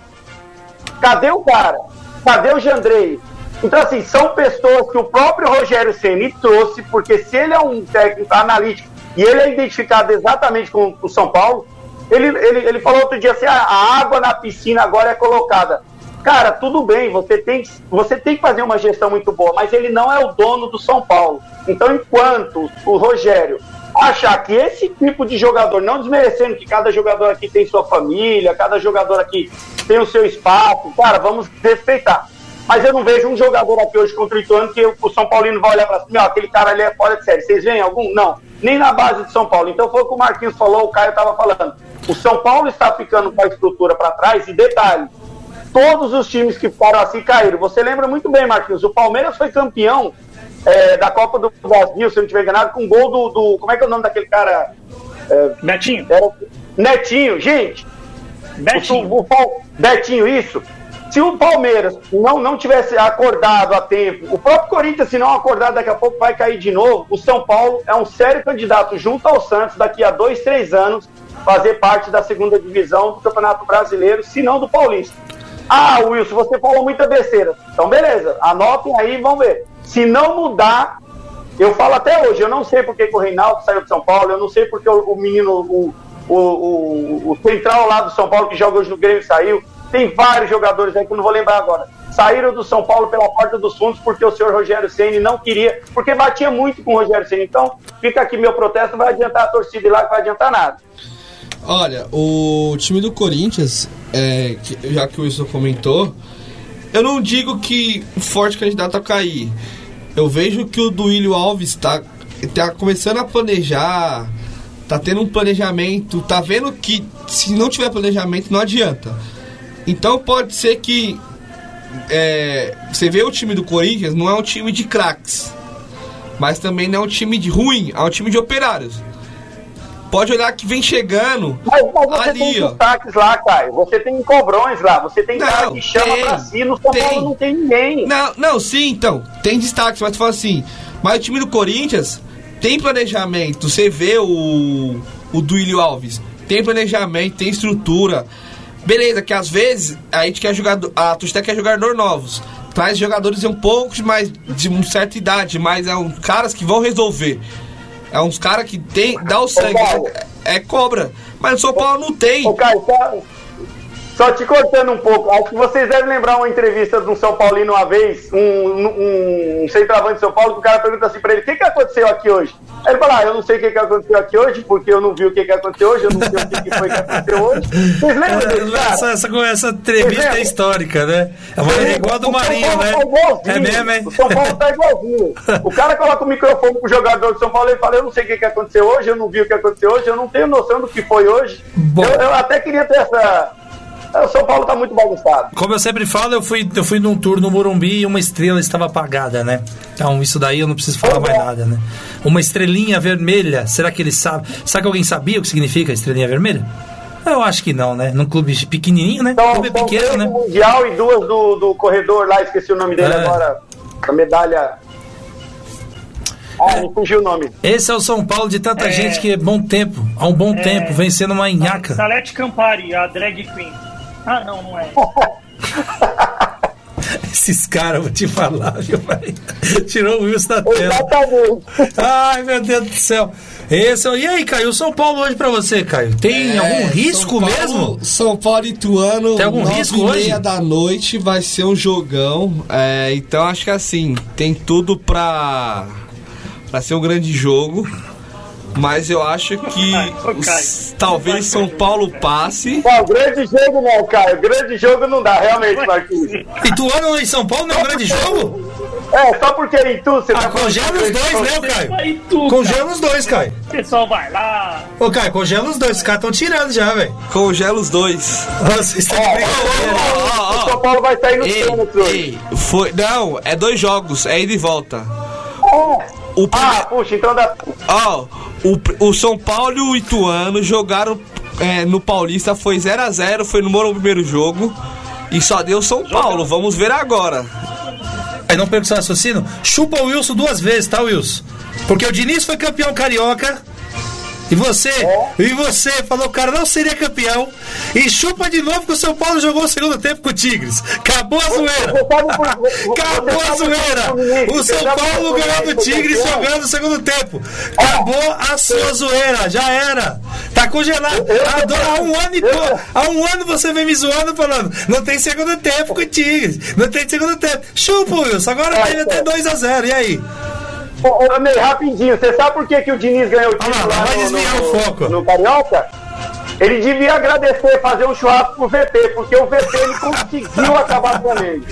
cadê o cara? Cadê o Jandrei? Então, assim, são pessoas que o próprio Rogério Ceni trouxe, porque se ele é um técnico analítico e ele é identificado exatamente com o São Paulo, ele, ele, ele falou outro dia assim: "Ah, a água na piscina agora é colocada. Cara, tudo bem, você tem, você tem que fazer uma gestão muito boa, mas ele não é o dono do São Paulo. Então, enquanto o Rogério achar que esse tipo de jogador, não desmerecendo que cada jogador aqui tem sua família, cada jogador aqui tem o seu espaço, cara, vamos respeitar. Mas eu não vejo um jogador aqui hoje contra o Ituano que o São Paulino vai olhar para cima, ó, aquele cara ali é fora de série. Vocês veem algum? Não. Nem na base de São Paulo. Então foi o que o Marquinhos falou, o Caio estava falando. O São Paulo está ficando com a estrutura para trás e detalhe, todos os times que foram assim caíram. Você lembra muito bem, Marquinhos, o Palmeiras foi campeão é, da Copa do Brasil, se eu não estiver enganado, com gol do, do, Como é que é o nome daquele cara? É, Netinho. Era, Netinho, gente. Betinho. O, o, o, Betinho, isso. Se o Palmeiras não, não tivesse acordado a tempo, o próprio Corinthians, se não acordar, daqui a pouco vai cair de novo. O São Paulo é um sério candidato junto ao Santos daqui a dois, três anos fazer parte da segunda divisão do Campeonato Brasileiro, se não do Paulista. Ah, Wilson, você falou muita besteira. Então, beleza, anotem aí e vamos ver. Se não mudar, eu falo até hoje, eu não sei porque que o Reinaldo saiu de São Paulo, eu não sei porque o, o menino, o, o, o, central lá do São Paulo que joga hoje no Grêmio saiu. Tem vários jogadores aí que eu não vou lembrar agora. Saíram do São Paulo pela porta dos fundos porque o senhor Rogério Ceni não queria, porque batia muito com o Rogério Ceni. Então, fica aqui meu protesto, não vai adiantar a torcida ir lá, que vai adiantar nada. Olha, o time do Corinthians, é, já que o Wilson comentou, eu não digo que forte candidato a cair eu vejo que o Duílio Alves está tá começando a planejar, tá tendo um planejamento, tá vendo que se não tiver planejamento não adianta. Então pode ser que é, você vê o time do Corinthians, não é um time de craques, mas também não é um time de ruim, é um time de operários. Pode olhar que vem chegando mas, mas você ali, tem ó. destaques lá, Caio. Você tem cobrões lá, você tem Não, cara que chama tem, pra si. No São tem. Paulo não tem ninguém. Não, não, sim, então. Tem destaques, mas tu fala assim. Mas o time do Corinthians tem planejamento. Você vê o, o Duílio Alves. Tem planejamento, tem estrutura. Beleza, que às vezes a gente quer jogar. A torcida quer jogador novos. Traz jogadores um pouco mais de uma certa idade, mas é um caras que vão resolver. É uns caras que tem, dá o sangue, é, é cobra. Mas o São Paulo não tem. Ô, Caio, só, só te cortando um pouco, acho que vocês devem lembrar uma entrevista de um São Paulino uma vez, um, um, um centroavante de São Paulo, que o cara pergunta assim pra ele: o que, que aconteceu aqui hoje? Aí ele fala: ah, eu não sei o que, que aconteceu aqui hoje, porque eu não vi o que, que aconteceu hoje, eu não sei o que, que foi que aconteceu hoje. Vocês lembram desse cara? Essa, essa, essa entrevista é histórica, né? É é igual a do Marinho, né? tá. É mesmo, hein? O São Paulo tá igualzinho. O cara coloca o microfone pro jogador do São Paulo e fala: Eu não sei o que, que aconteceu hoje, eu não vi o que aconteceu hoje, eu não tenho noção do que foi hoje. Eu, eu até queria ter essa. O São Paulo tá muito bagunçado. Como eu sempre falo, eu fui, eu fui num tour no Morumbi e uma estrela estava apagada, né? Então, isso daí eu não preciso falar mais nada, né? Uma estrelinha vermelha, será que ele sabe? Será que alguém sabia o que significa estrelinha vermelha? Eu acho que não, né? Num clube pequenininho, né? Então, clube é pequeno, né? Mundial e duas do, do corredor lá, esqueci o nome dele É. agora. A medalha. Ah, me fugiu o nome. Esse é o São Paulo de tanta É. gente que é bom tempo, há um bom tempo, vencendo uma nhaca. Salete Campari, a drag queen. Ah, não, não é. *laughs* Esses caras, vou te falar, viu, pai? Tirou o Wilson da tela. Exatamente. Ai, meu Deus do céu. Esse, é o- e aí, Caio, São Paulo hoje pra você, Caio? Tem algum É, risco São Paulo- mesmo? São Paulo e Ituano, Tem algum risco e hoje? meia da noite vai ser um jogão. É, então acho que assim, tem tudo pra, pra ser um grande jogo. Mas eu acho que os- talvez São. Paulo passe. Não, grande jogo não, Caio. Grande jogo não dá, realmente, Marquinhos. Ituano em São Paulo não é um grande jogo? É, só porque em tu você Ah, tá congela os dois, né, Caio? Tu, Congela os dois, Caio. cara, o pessoal vai lá. Ô, Caio, congela os dois. Os caras estão tirando já, velho. Congela os dois. Vocês estão de brincadeira. O São Paulo vai sair no Ei, ei, foi, não, é dois jogos, é ida e volta. O Ah, puxa, então dá. Ó, o, o São Paulo e o Ituano jogaram é, no Paulista, foi 0 a 0 foi no Morumbi o primeiro jogo. E só deu São Paulo, vamos ver agora. Aí não perco seu raciocínio. Chupa o Wilson duas vezes, tá, Wilson? Porque o Diniz foi campeão carioca E você, e você falou que o cara não seria campeão. E chupa de novo que o São Paulo jogou o segundo tempo com o Tigres. Acabou a zoeira. Acabou a zoeira. O São Paulo ganhou do Tigres jogando o segundo tempo. Acabou a sua zoeira. Já era. Tá congelado. Há, um ano e. Há um ano você vem me zoando falando. Não tem segundo tempo com o Tigres. Não tem segundo tempo. Chupa, Wilson. Agora teve até 2x0. E aí? Ô, ô, Ney, rapidinho, você sabe por que, que o Diniz ganhou o título lá, lá vai no, desviar no- o foco. no Carioca? Ele devia agradecer, fazer um churrasco pro VP, porque o VP ele conseguiu acabar com o Flamengo.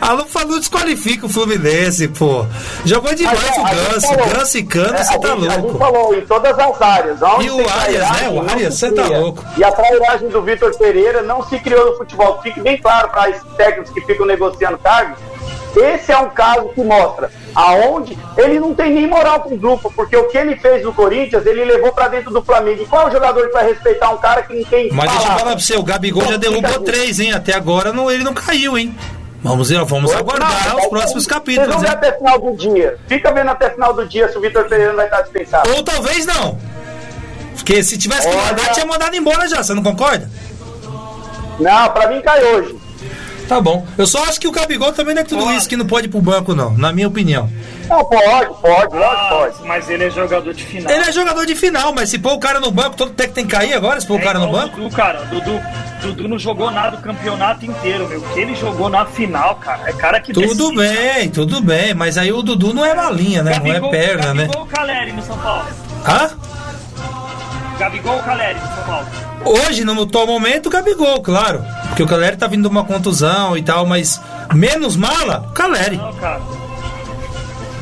A *laughs* Lufa não desqualifica o Fluminense, pô. Jogou demais Mas, é, o Ganso. falou- Ganso e Cano, É, você tá gente- A gente louco. falou em todas as áreas. E o Arias, né? O Arias, você tá louco. E a trairagem do Vitor Pereira não se criou no futebol. Fique bem claro para esses técnicos que ficam negociando cargos. Esse é um caso que mostra aonde ele não tem nem moral com o grupo, porque o que ele fez no Corinthians, ele levou para dentro do Flamengo. E qual é o jogador que vai respeitar um cara que não tem Mas deixa eu palavra? falar pra você, o Gabigol já derrubou três, hein? Até agora não, ele não caiu, hein? Vamos, ver, vamos aguardar Não, os próximos Vocês capítulos, vão ver hein? até final do dia. Fica vendo até final do dia se o Vitor Pereira vai estar dispensado. Ou talvez não. Porque se tivesse que Olha- mandar, tinha mandado embora já, você não concorda? Não, pra mim cai hoje. Tá bom. Eu só acho que o Gabigol também não é tudo isso que não pode ir pro banco, não, na minha opinião. Não, pode, pode, Ah, pode. mas ele é jogador de final. Ele é jogador de final, mas se pôr o cara no banco, todo técnico tem que cair agora, se pôr o cara no banco? O Dudu, cara, Dudu, Dudu não jogou nada o campeonato inteiro, meu. O que ele jogou na final, cara, é cara que Tudo decide. bem, tudo bem, mas aí o Dudu não é balinha, né? Não é Gabigol- perna, né? Gabigol ou Caleri no São Paulo? Hã? Gabigol ou Caleri no São Paulo? Hoje, no atual momento, o Gabigol, claro. Porque o Caleri tá vindo de uma contusão e tal, mas menos mala, Caleri. Não, cara.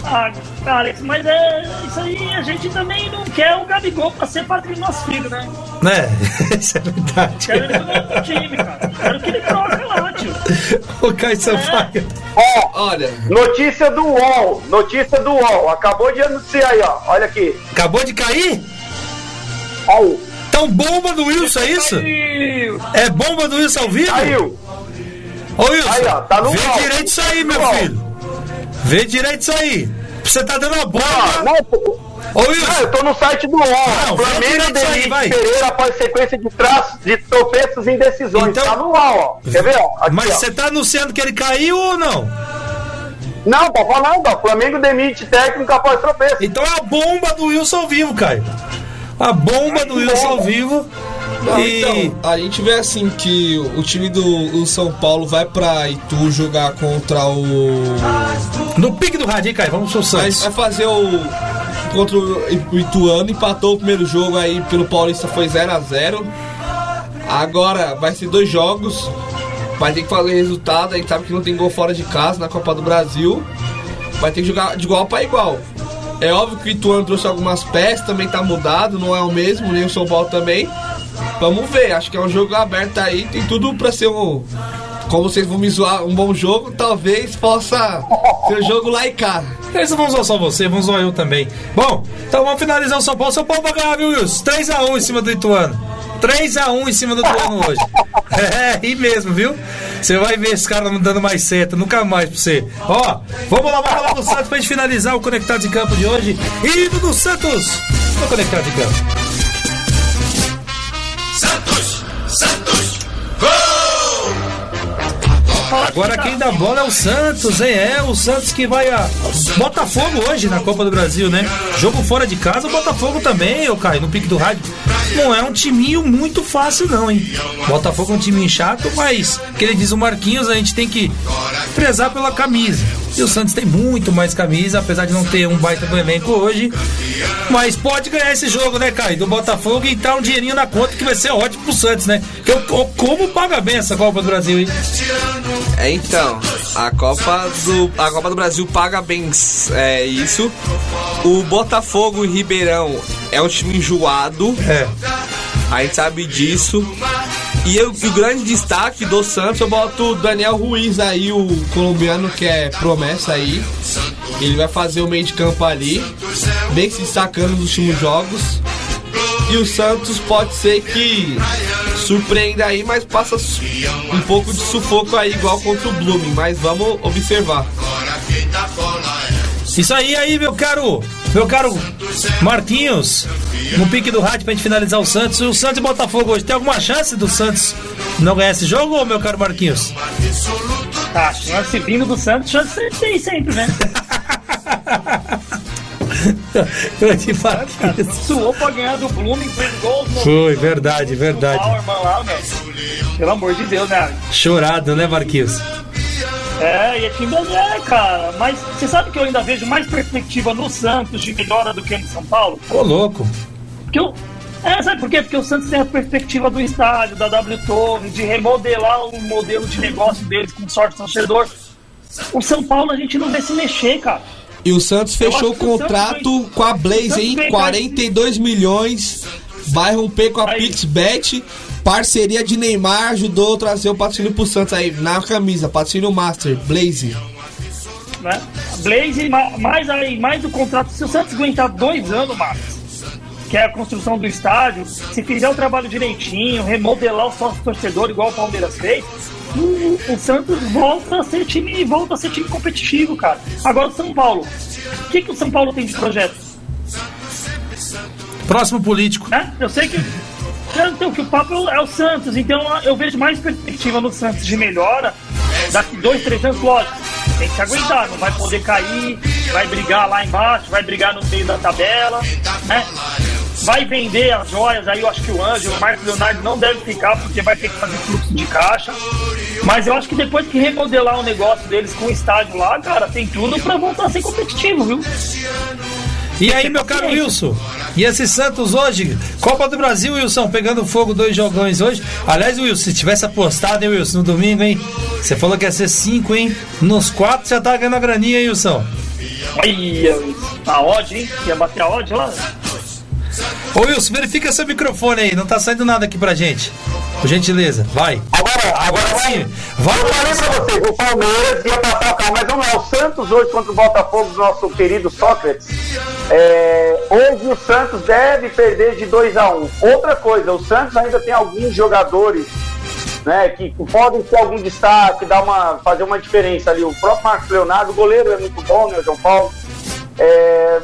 Ah, Alex, mas é isso aí, a gente também não quer o Gabigol pra ser padrinho do nosso filho, né? Né? *laughs* Isso é verdade. Quero ele no time, cara. Quero que ele troca lá, tio. O Caio Sampaio. Ó, Olha, notícia do UOL, notícia do UOL. Acabou de anunciar aí, ó. Olha aqui. Acabou de cair? Aí, Tão bomba do Wilson, é isso? É bomba do Wilson ao vivo? caiu. Ô Wilson, Aí, ó, tá no vê direito isso aí, meu filho. Vê direito isso aí. Você tá dando a Ó, bola. não, pô, Ô não, Wilson, eu tô no site do UOL. Não, Flamengo vai. Pereira após sequência de, traços, de tropeços e indecisões. Então- Tá no UOL, ó. Quer ver, ó? Aqui, mas você tá anunciando que ele caiu ou não? Não, tá falando, ó. Flamengo demite técnico após tropeço. Então é a bomba do Wilson ao vivo, Caio. A bomba do Wilson ao vivo. Não, E então, a gente vê assim que o time do o São Paulo vai pra Itu jogar contra o. no pique do rádio, hein, Caio? Vamos pro Santos. vai fazer o. Contra o Ituano, empatou o primeiro jogo aí pelo Paulista foi 0 a 0 Agora vai ser dois jogos. Vai ter que fazer resultado. A gente sabe que não tem gol fora de casa na Copa do Brasil. Vai ter que jogar de igual para igual. É óbvio que o Ituano trouxe algumas peças, também tá mudado, não é o mesmo, nem o São Paulo também. Vamos ver, acho que é um jogo aberto aí, tem tudo pra ser um. Como vocês vão me zoar, um bom jogo, talvez possa ser jogo lá e cá. Eles não vão zoar só você, vão zoar eu também. Bom, então vamos finalizar o São Paulo. São Paulo vai ganhar, viu, Wilson? 3x1 em cima do Ituano. 3x1 em cima do Ituano hoje. *laughs* É, e mesmo, viu? Você vai ver esse cara não dando mais seta, nunca mais pra você. Ó, vamos lá, vamos lá do Santos pra gente finalizar o Conectado de Campo de hoje. Hino do Santos no Conectado de Campo. Agora quem dá bola é o Santos, hein? É o Santos que vai a Botafogo hoje na Copa do Brasil, né? Jogo fora de casa, o Botafogo também, eu caio no pique do rádio. Não é um timinho muito fácil, não, hein? Botafogo é um timinho chato, mas, que ele diz o Marquinhos, a gente tem que prezar pela camisa. E o Santos tem muito mais camisa, apesar de não ter um baita do elenco hoje. Mas pode ganhar esse jogo, né, Caio? Do Botafogo e entrar um dinheirinho na conta que vai ser ótimo pro Santos, né? Que eu, como paga bem essa Copa do Brasil, hein? É então, a Copa do a Copa do Brasil paga bem é, isso. O Botafogo e Ribeirão é um time enjoado, É. a gente sabe disso. E eu- o grande destaque do Santos, eu boto o Daniel Ruiz aí, o colombiano que é promessa aí. Ele vai fazer o meio de campo ali, bem se destacando nos últimos jogos. E o Santos pode ser que surpreenda aí, mas passa um pouco de sufoco aí, igual contra o Blooming. Mas vamos observar. Isso aí, aí, meu caro, meu caro Marquinhos, no pique do rádio pra gente finalizar o Santos. O Santos e Botafogo hoje, tem alguma chance do Santos não ganhar esse jogo, meu caro Marquinhos? Tá, chance vindo do Santos, chance tem sempre, né? *laughs* *laughs* Grande Marquinhos. Suou pra ganhar do Blooming, fez gols no. Foi, verdade, verdade. lá. Pelo amor de Deus, né? Chorado, né, Marquinhos? É, e é time é, cara. Mas você sabe que eu ainda vejo mais perspectiva no Santos de melhora do que no São Paulo? Ô, louco. Porque eu, é, sabe por quê? Porque o Santos tem a perspectiva do estádio, da W Torre, de remodelar o modelo de negócio deles com sorte torcedor. O São Paulo a gente não vê se mexer, cara. E o Santos fechou o o contrato Santos com a o Blaze vem 42 milhões. Vai romper com a Aí. PixBet. Parceria de Neymar ajudou a trazer o patrocínio pro Santos aí na camisa. Patrocínio Master, Blaze. Né? Blaze, ma- mais aí, mais o contrato. Se o Santos aguentar dois anos, Marcos, que é a construção do estádio, se fizer o trabalho direitinho, remodelar o sócio torcedor igual o Palmeiras fez, o, Santos volta a ser time, volta a ser time competitivo, cara. Agora o São Paulo. O que, que o São Paulo tem de projeto? Próximo político. né? Eu sei que. Então, que o papo é o- é o Santos, então eu vejo mais perspectiva no Santos de melhora daqui dois, três anos, lógico. Tem que se aguentar, não vai poder cair, vai brigar lá embaixo, vai brigar no meio da tabela, né? Vai vender as joias, aí eu acho que o Ângelo, o Marcos Leonardo não deve ficar, porque vai ter que fazer fluxo de caixa. Mas eu acho que depois que remodelar o negócio deles com o estádio lá, cara, tem tudo pra voltar a ser competitivo, viu? E aí, meu caro Wilson? E esse Santos hoje? Copa do Brasil, Wilson, pegando fogo, dois jogões hoje. Aliás, Wilson, se tivesse apostado, hein, Wilson, no domingo, hein? Você falou que ia ser cinco, hein? Nos quatro você tá ganhando a graninha, hein, Wilson? Aí, a odd, hein? Ia bater a odd lá? Ô, Wilson, verifica seu microfone aí, não tá saindo nada aqui pra gente. Por gentileza, vai. Agora, agora Sim, vai. Eu falei pra vocês, o Palmeiras ia passar o carro, mas vamos lá. O Santos hoje contra o Botafogo, nosso querido Sócrates. é, hoje o Santos deve perder de 2 a 1 Outra coisa, o Santos ainda tem alguns jogadores né, que podem ter algum destaque, dar uma, fazer uma diferença ali. O próprio Marcos Leonardo, o goleiro é muito bom, né, o João Paulo. É,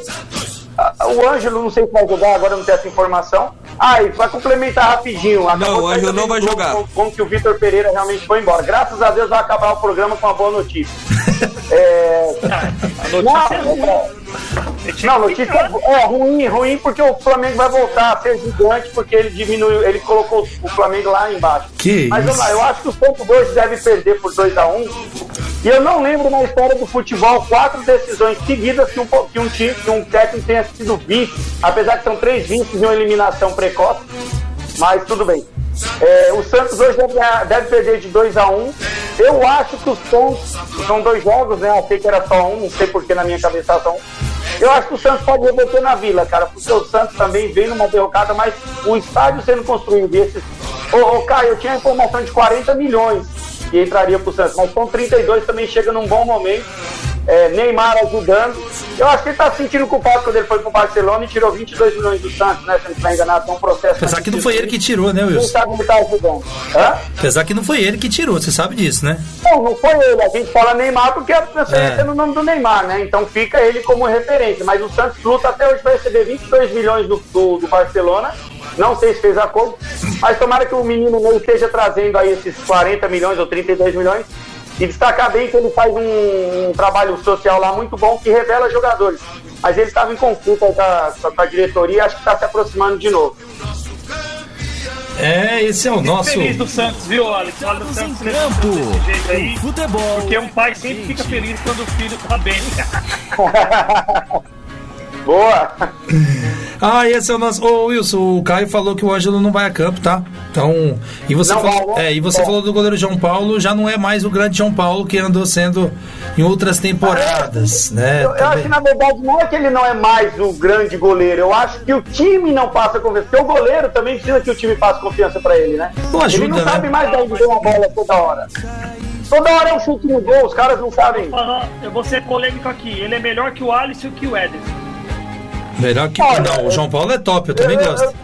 o Ângelo, não sei se vai jogar, agora não tem essa informação. Ah, e vai complementar rapidinho. Acabou Não, o Ângelo não vai jogar. Como, como que o Vitor Pereira realmente foi embora. Graças a Deus vai acabar o programa com uma boa notícia. *laughs* é, A notícia é não, ruim. Não, notícia é ruim, ruim porque o Flamengo vai voltar a ser gigante porque ele diminuiu, ele colocou o Flamengo lá embaixo. Que Mas vamos lá, eu acho que o Santos hoje deve perder por 2x1. E eu não lembro na história do futebol quatro decisões seguidas que um, que um time, que um técnico tenha sido vice, apesar que são três vices de uma eliminação precoce. Mas tudo bem. É, o Santos hoje deve, deve perder de 2 a 1 Eu acho que os Santos. São dois jogos, né? Achei que era só um, não sei porque na minha cabeça era só um. Eu acho que o Santos pode reverter na vila, cara, porque o Santos também vem numa derrocada, mas o estádio sendo construído. Esses... Ô, ô, Caio, eu tinha a informação de 40 milhões que entraria pro Santos, mas com 32 também chega num bom momento. É, Neymar ajudando. Eu acho que ele tá se sentindo culpado quando ele foi pro Barcelona e tirou 22 milhões do Santos, né? Se não estiver enganado, tem um processo. Apesar que não foi ele que tirou, né, Wilson? sabe ele tá ajudando. Hã? Apesar que não foi ele que tirou, você sabe disso, né? Não, não foi ele. A gente fala Neymar porque a transferência É. no nome do Neymar, né? Então fica ele como referência. Mas o Santos luta até hoje para receber 22 milhões do, do, do Barcelona. Não sei se fez acordo, mas tomara que o menino Ney esteja trazendo aí esses 40 milhões ou 32 milhões. E destacar bem que ele faz um, um trabalho social lá muito bom que revela jogadores. Mas ele estava em conflito aí com a, com a diretoria e acho que está se aproximando de novo. É, esse é o nosso. Feliz do Santos, viu, Alex? Olha o Santos desse jeito aí. Futebol. Porque um pai sempre fica feliz quando o filho tá bem. *laughs* Boa! Ah, esse é o nosso. Ô, Wilson, o Caio falou que o Ângelo não vai a campo, tá? Então. E você, Não falou, né? é, e você É. falou do goleiro João Paulo, já não é mais o grande João Paulo que andou sendo em outras temporadas, né? Eu, eu acho que na verdade não é que ele não é mais o grande goleiro, eu acho que o time não passa confiança. Porque o goleiro também precisa que o time passe confiança pra ele, né? Não ajuda, ele não né? sabe mais de onde vem a bola toda hora. Toda hora é um chute no gol, os caras não sabem. Eu vou ser polêmico aqui. Ele é melhor que o Alisson e que o Ederson. Melhor que. Olha, não, o João Paulo é top, eu também eu- gosto.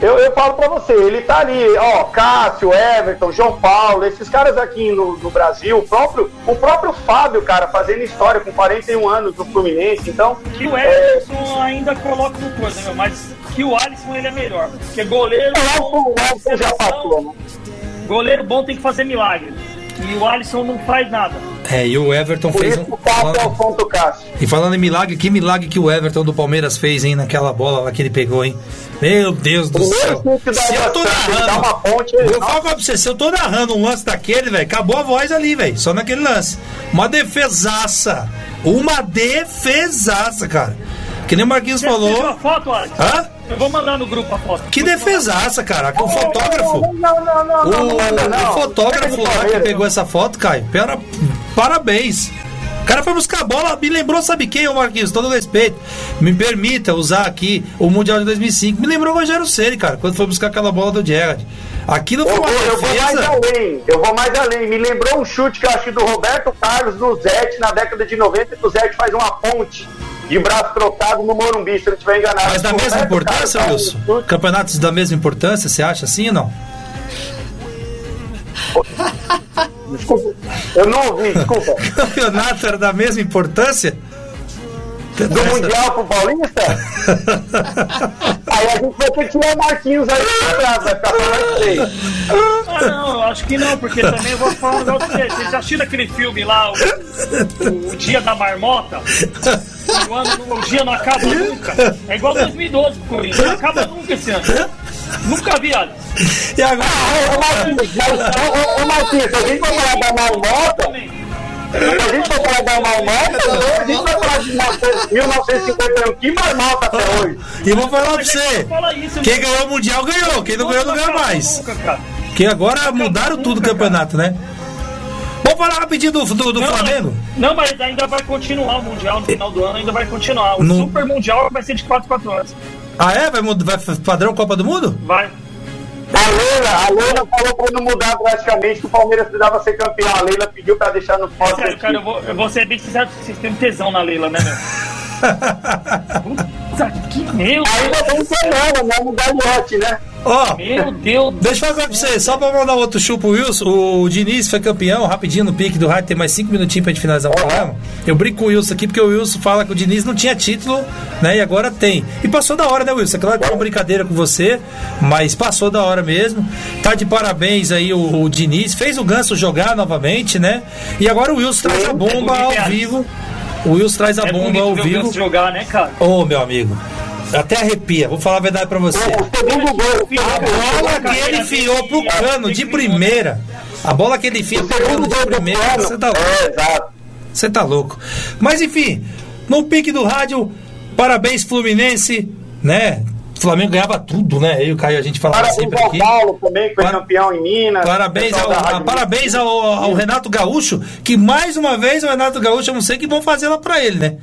Eu, eu falo pra você, ele tá ali, ó, Cássio, Everton, João Paulo, esses caras aqui no, no Brasil, o próprio, o próprio Fábio, cara, fazendo história com 41 anos no Fluminense, então. Que o Everton ainda coloca no coisa, meu, mas que o Alisson ele é melhor. Porque goleiro. O Alisson já passou, né? Goleiro bom tem que fazer milagre. E o Alisson não faz nada. É, e o Everton Por fez isso um. o Cássio é o Falando, ponto Cássio. e falando em milagre, que milagre que o Everton do Palmeiras fez, hein, naquela bola lá que ele pegou, hein? Meu Deus do céu. Primeiro Se eu tô narrando. uma ponte, Eu falo pra você, se eu tô narrando um lance daquele, velho, acabou a voz ali, velho. Só naquele lance. Uma defesaça. Uma defesaça, cara. Que nem o Marquinhos Você falou. foto, Alex? Hã? Eu vou mandar no grupo a foto. Que defesaça, cara. O fotógrafo. Não, não, não, não, O, não, manda, não. o fotógrafo lá que pegou essa foto, Caio, pera, parabéns. O cara foi buscar a bola, me lembrou, sabe quem, ô Marquinhos? Todo respeito. Me permita usar aqui o Mundial de 2005. Me lembrou o Rogério Ceni, cara, quando foi buscar aquela bola do Gerrard. Aquilo foi Eu uma vou, eu vou mais além, eu vou mais além. Me lembrou um chute que eu acho do Roberto Carlos no Zete na década de 90, que o Zete faz uma ponte de braço trocado no Morumbi, se eu não estiver enganado. Mas da mesma importância, Wilson? um Campeonatos da mesma importância, você acha assim ou não? *laughs* Desculpa, eu não ouvi, desculpa. *laughs* Campeonato era da mesma importância? Do Mundial pro Paulista? *laughs* aí a gente vai ter que tirar o Marquinhos aí vai ficar falando três. Ah, não, eu acho que não, porque também eu vou falar um negócio pra vocês. Vocês já assistiram aquele filme lá, o, o Dia da Marmota? *laughs* O, ano, o dia não acaba nunca. É igual 2012 pro Corinthians, não acaba nunca esse ano. Nunca vi, Alex. E agora? Ô, Marquinhos, mas- ô, ô, ô, Marquinhos, se a gente for falar da marmota, se a gente for falar da marmota, a gente vai falar de 1951, que marmota até hoje? E vou falar pra é você. Quem ganhou o Mundial ganhou. Quem não ganhou não ganha mais. nunca, cara. Que agora mudaram tudo o campeonato, né? Vamos falar rapidinho do, do, do Não, Flamengo. Não, mas ainda vai continuar o Mundial no final do ano, ainda vai continuar. O No- Super Mundial vai ser de 4 4 anos. Ah, é? Vai, mudar- vai padrão Copa do Mundo? Vai. A Leila, a Leila falou pra não mudar drasticamente que o Palmeiras precisava ser campeão. A Leila pediu pra deixar no É sério, cara, eu vou, eu vou ser bem sincero, vocês têm um tesão na Leila, né, meu? *laughs* Puta que meu, Ainda bem que não, não é mudar de lote, né? Ó, meu Deus. deixa eu falar pra você, só pra mandar outro chupo, Wilson. O Diniz foi campeão, rapidinho no pique do rádio, tem mais cinco minutinhos pra gente finalizar o programa. Eu brinco com o Wilson aqui, porque o Wilson fala que o Diniz não tinha título, né? E agora tem. E passou da hora, né, Wilson? Claro que é uma brincadeira com você, mas passou da hora mesmo. Tá de parabéns aí o, o Diniz. Fez o Ganso jogar novamente, né? E agora o Wilson traz a bomba bonito, ao é. vivo. O Wilson traz a É bomba ao vivo. Ganso jogar, né, cara? Ô, meu amigo. Até arrepia, vou falar a verdade pra você. O segundo gol, A bola que ele enfiou pro cano de primeira. A bola que ele enfia o pro cano segundo de primeira. Você tá louco. É. Você tá louco. Mas enfim, no pique do rádio, parabéns Fluminense, né? O Flamengo ganhava tudo, né? Eu e o Caio a gente falava Parabéns sempre ao aqui. Paulo também, que foi Para- campeão em Minas. Parabéns, ao, a- parabéns ao, ao Renato Gaúcho, que mais uma vez o Renato Gaúcho, eu não sei o que vão fazer lá pra ele, né?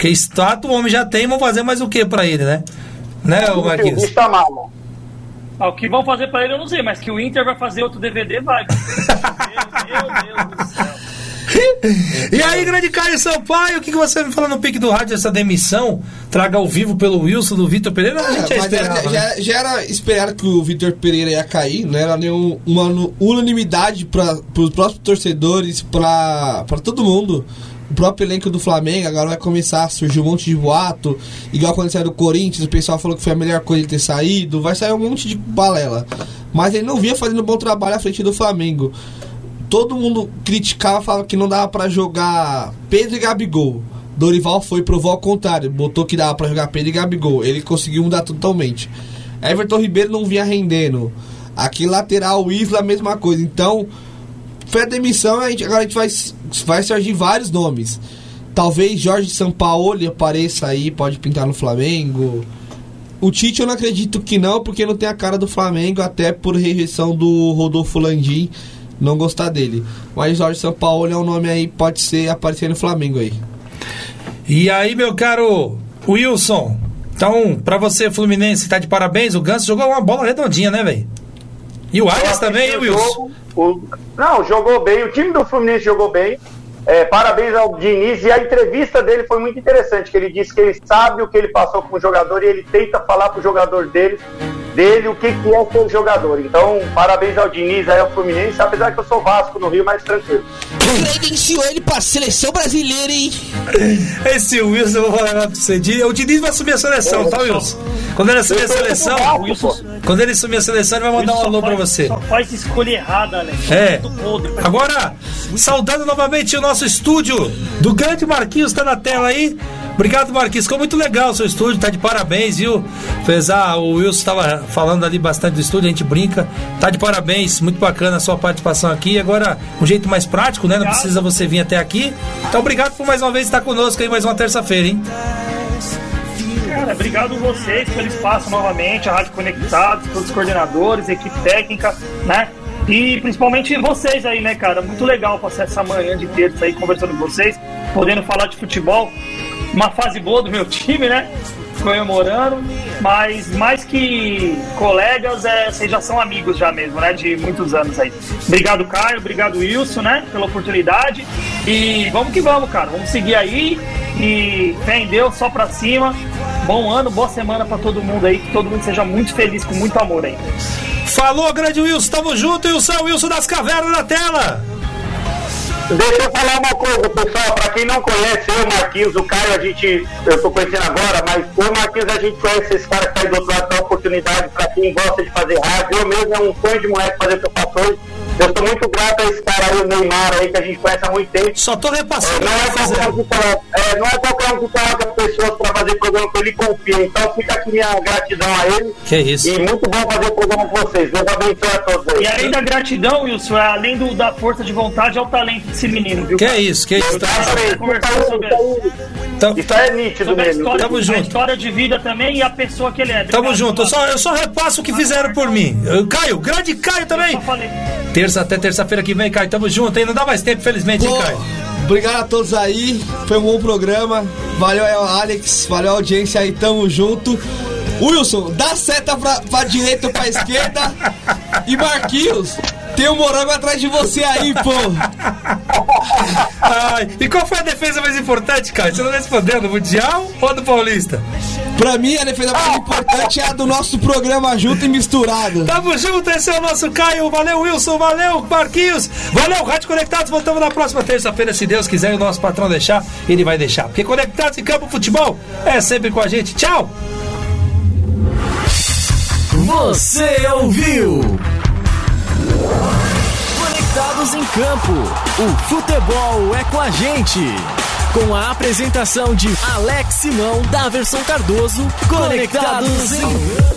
Porque estátua o homem já tem, vão fazer mais o que pra ele, né? Né, O Marquinhos? bicho tá mal. Ah, o que vão fazer pra ele eu não sei, mas que o Inter vai fazer outro DVD, vai. meu, *laughs* meu Deus do céu. *laughs* E aí, grande Caio Sampaio, o que, que você me fala no pique do rádio, essa demissão? Traga ao vivo pelo Wilson do Vitor Pereira? A gente já É, mas esperava, era- né? já, já era esperado que o Vitor Pereira ia cair, não era nenhuma uma unanimidade para os próprios torcedores, para todo mundo. O próprio elenco do Flamengo agora vai começar a surgir um monte de boato, igual quando saiu do Corinthians, o pessoal falou que foi a melhor coisa ele ter saído, vai sair um monte de balela. Mas ele não vinha fazendo bom trabalho à frente do Flamengo. Todo mundo criticava, falava que não dava pra jogar Pedro e Gabigol. Dorival foi provou ao contrário, botou que dava pra jogar Pedro e Gabigol. Ele conseguiu mudar totalmente. Everton Ribeiro não vinha rendendo. Aqui lateral, Isla, mesma coisa. Então, foi a demissão, a gente, agora a gente vai, vai surgir vários nomes. Talvez Jorge Sampaoli apareça aí, pode pintar no Flamengo. O Tite eu não acredito que não, porque não tem a cara do Flamengo, até por rejeição do Rodolfo Landim não gostar dele. Mas Jorge Sampaoli é um nome aí, pode ser aparecer no Flamengo aí. E aí, meu caro Wilson, então, pra você, Fluminense, tá de parabéns. O Ganso jogou uma bola redondinha, né, velho? E o Arias também, hein, Wilson? jogo, o- não, jogou bem. O time do Fluminense jogou bem. É, parabéns ao Diniz. E a entrevista dele foi muito interessante. Que ele disse que ele sabe o que ele passou com o jogador e ele tenta falar pro jogador dele dele o que, que é ser jogador. Então, parabéns ao Diniz, aí ao Fluminense, apesar que eu sou Vasco no Rio, mas tranquilo. Credenciou ele pra seleção brasileira, hein? *laughs* Esse Wilson, eu vou falar pra você. O Diniz vai assumir a seleção, tá, Wilson? Quando ele assumir a seleção, quando ele assumir a seleção, ele vai mandar um alô pra faz- você. Só faz escolha errada, Alex. É. Agora, saudando novamente o nosso estúdio do grande Marquinhos, tá na tela aí. Obrigado, Marquinhos. Ficou muito legal o seu estúdio, tá de parabéns, viu? Fez a, o Wilson estava falando ali bastante do estúdio, a gente brinca. Tá de parabéns, muito bacana a sua participação aqui. Agora, um jeito mais prático, né? Não precisa você vir até aqui. Então, obrigado por mais uma vez estar conosco aí, mais uma terça-feira, hein? Cara, obrigado vocês pelo espaço novamente, a Rádio Conectados, todos os coordenadores, equipe técnica, né? E principalmente vocês aí, né, cara? Muito legal passar essa manhã de terça aí conversando com vocês, podendo falar de futebol. Uma fase boa do meu time, né? Comemorando, mas mais que colegas, é, vocês já são amigos já mesmo, né? De muitos anos aí. Obrigado, Caio, obrigado, Wilson, né? Pela oportunidade. E vamos que vamos, cara. Vamos seguir aí. E fé em Deus, só pra cima. Bom ano, boa semana pra todo mundo aí. Que todo mundo seja muito feliz, com muito amor aí. Falou, grande Wilson, tamo junto. O São Wilson das Cavernas na tela. Deixa eu falar uma coisa, pessoal. Pra quem não conhece, eu, Marquinhos, o Caio, a gente. Eu tô conhecendo agora, mas o Marquinhos a gente conhece esse cara que tá aí do outro lado, dá oportunidade pra quem gosta de fazer rádio. Eu mesmo é um sonho de moleque fazer o que eu. Eu sou muito grato a esse cara aí, o Neymar aí, que a gente conhece há muito tempo. Só tô repassando. Não é o que qualquer um que coloca, é, não é qualquer um que coloca pessoas pra fazer programa que ele confia. Então fica aqui minha gratidão a ele. Que isso. E muito bom fazer o programa com vocês. Deus abençoe a todos aí. E além da gratidão, Wilson, é além do, da força de vontade, é o talento desse menino, viu? Que cara? isso, que isso. Tá- Exatamente. Conversando sobre- Então, Isso é nítido Sobre a mesmo. história, Tamo a junto. história de vida também e a pessoa que ele é. Tamo Obrigado, junto. Eu só, eu só repasso o que fizeram por mim. Eu- Caio, grande Caio também. Só falei. Terça até terça-feira que vem, Caio. Tamo junto, hein? Não dá mais tempo, felizmente, hein, Caio? obrigado a todos aí. Foi um bom programa. Valeu Alex. Valeu a audiência aí. Tamo junto. Wilson, dá seta pra, pra direita ou pra esquerda. E Marquinhos, tem um morango atrás de você aí, pô. Ai, e qual foi a defesa mais importante, Caio? Você não respondeu, do Mundial ou do Paulista? Pra mim, a defesa mais importante é a do nosso programa junto e misturado. Tamo junto, esse é o nosso Caio. Valeu, Wilson. Valeu, Marquinhos. Valeu, Rádio Conectados. Voltamos na próxima terça-feira, se Deus quiser e o nosso patrão deixar, ele vai deixar. Porque Conectados em Campo Futebol é sempre com a gente. Tchau. Você ouviu? Conectados em Campo. O futebol é com a gente. Com a apresentação de Alex Simão, Daverson Cardoso. Conectados em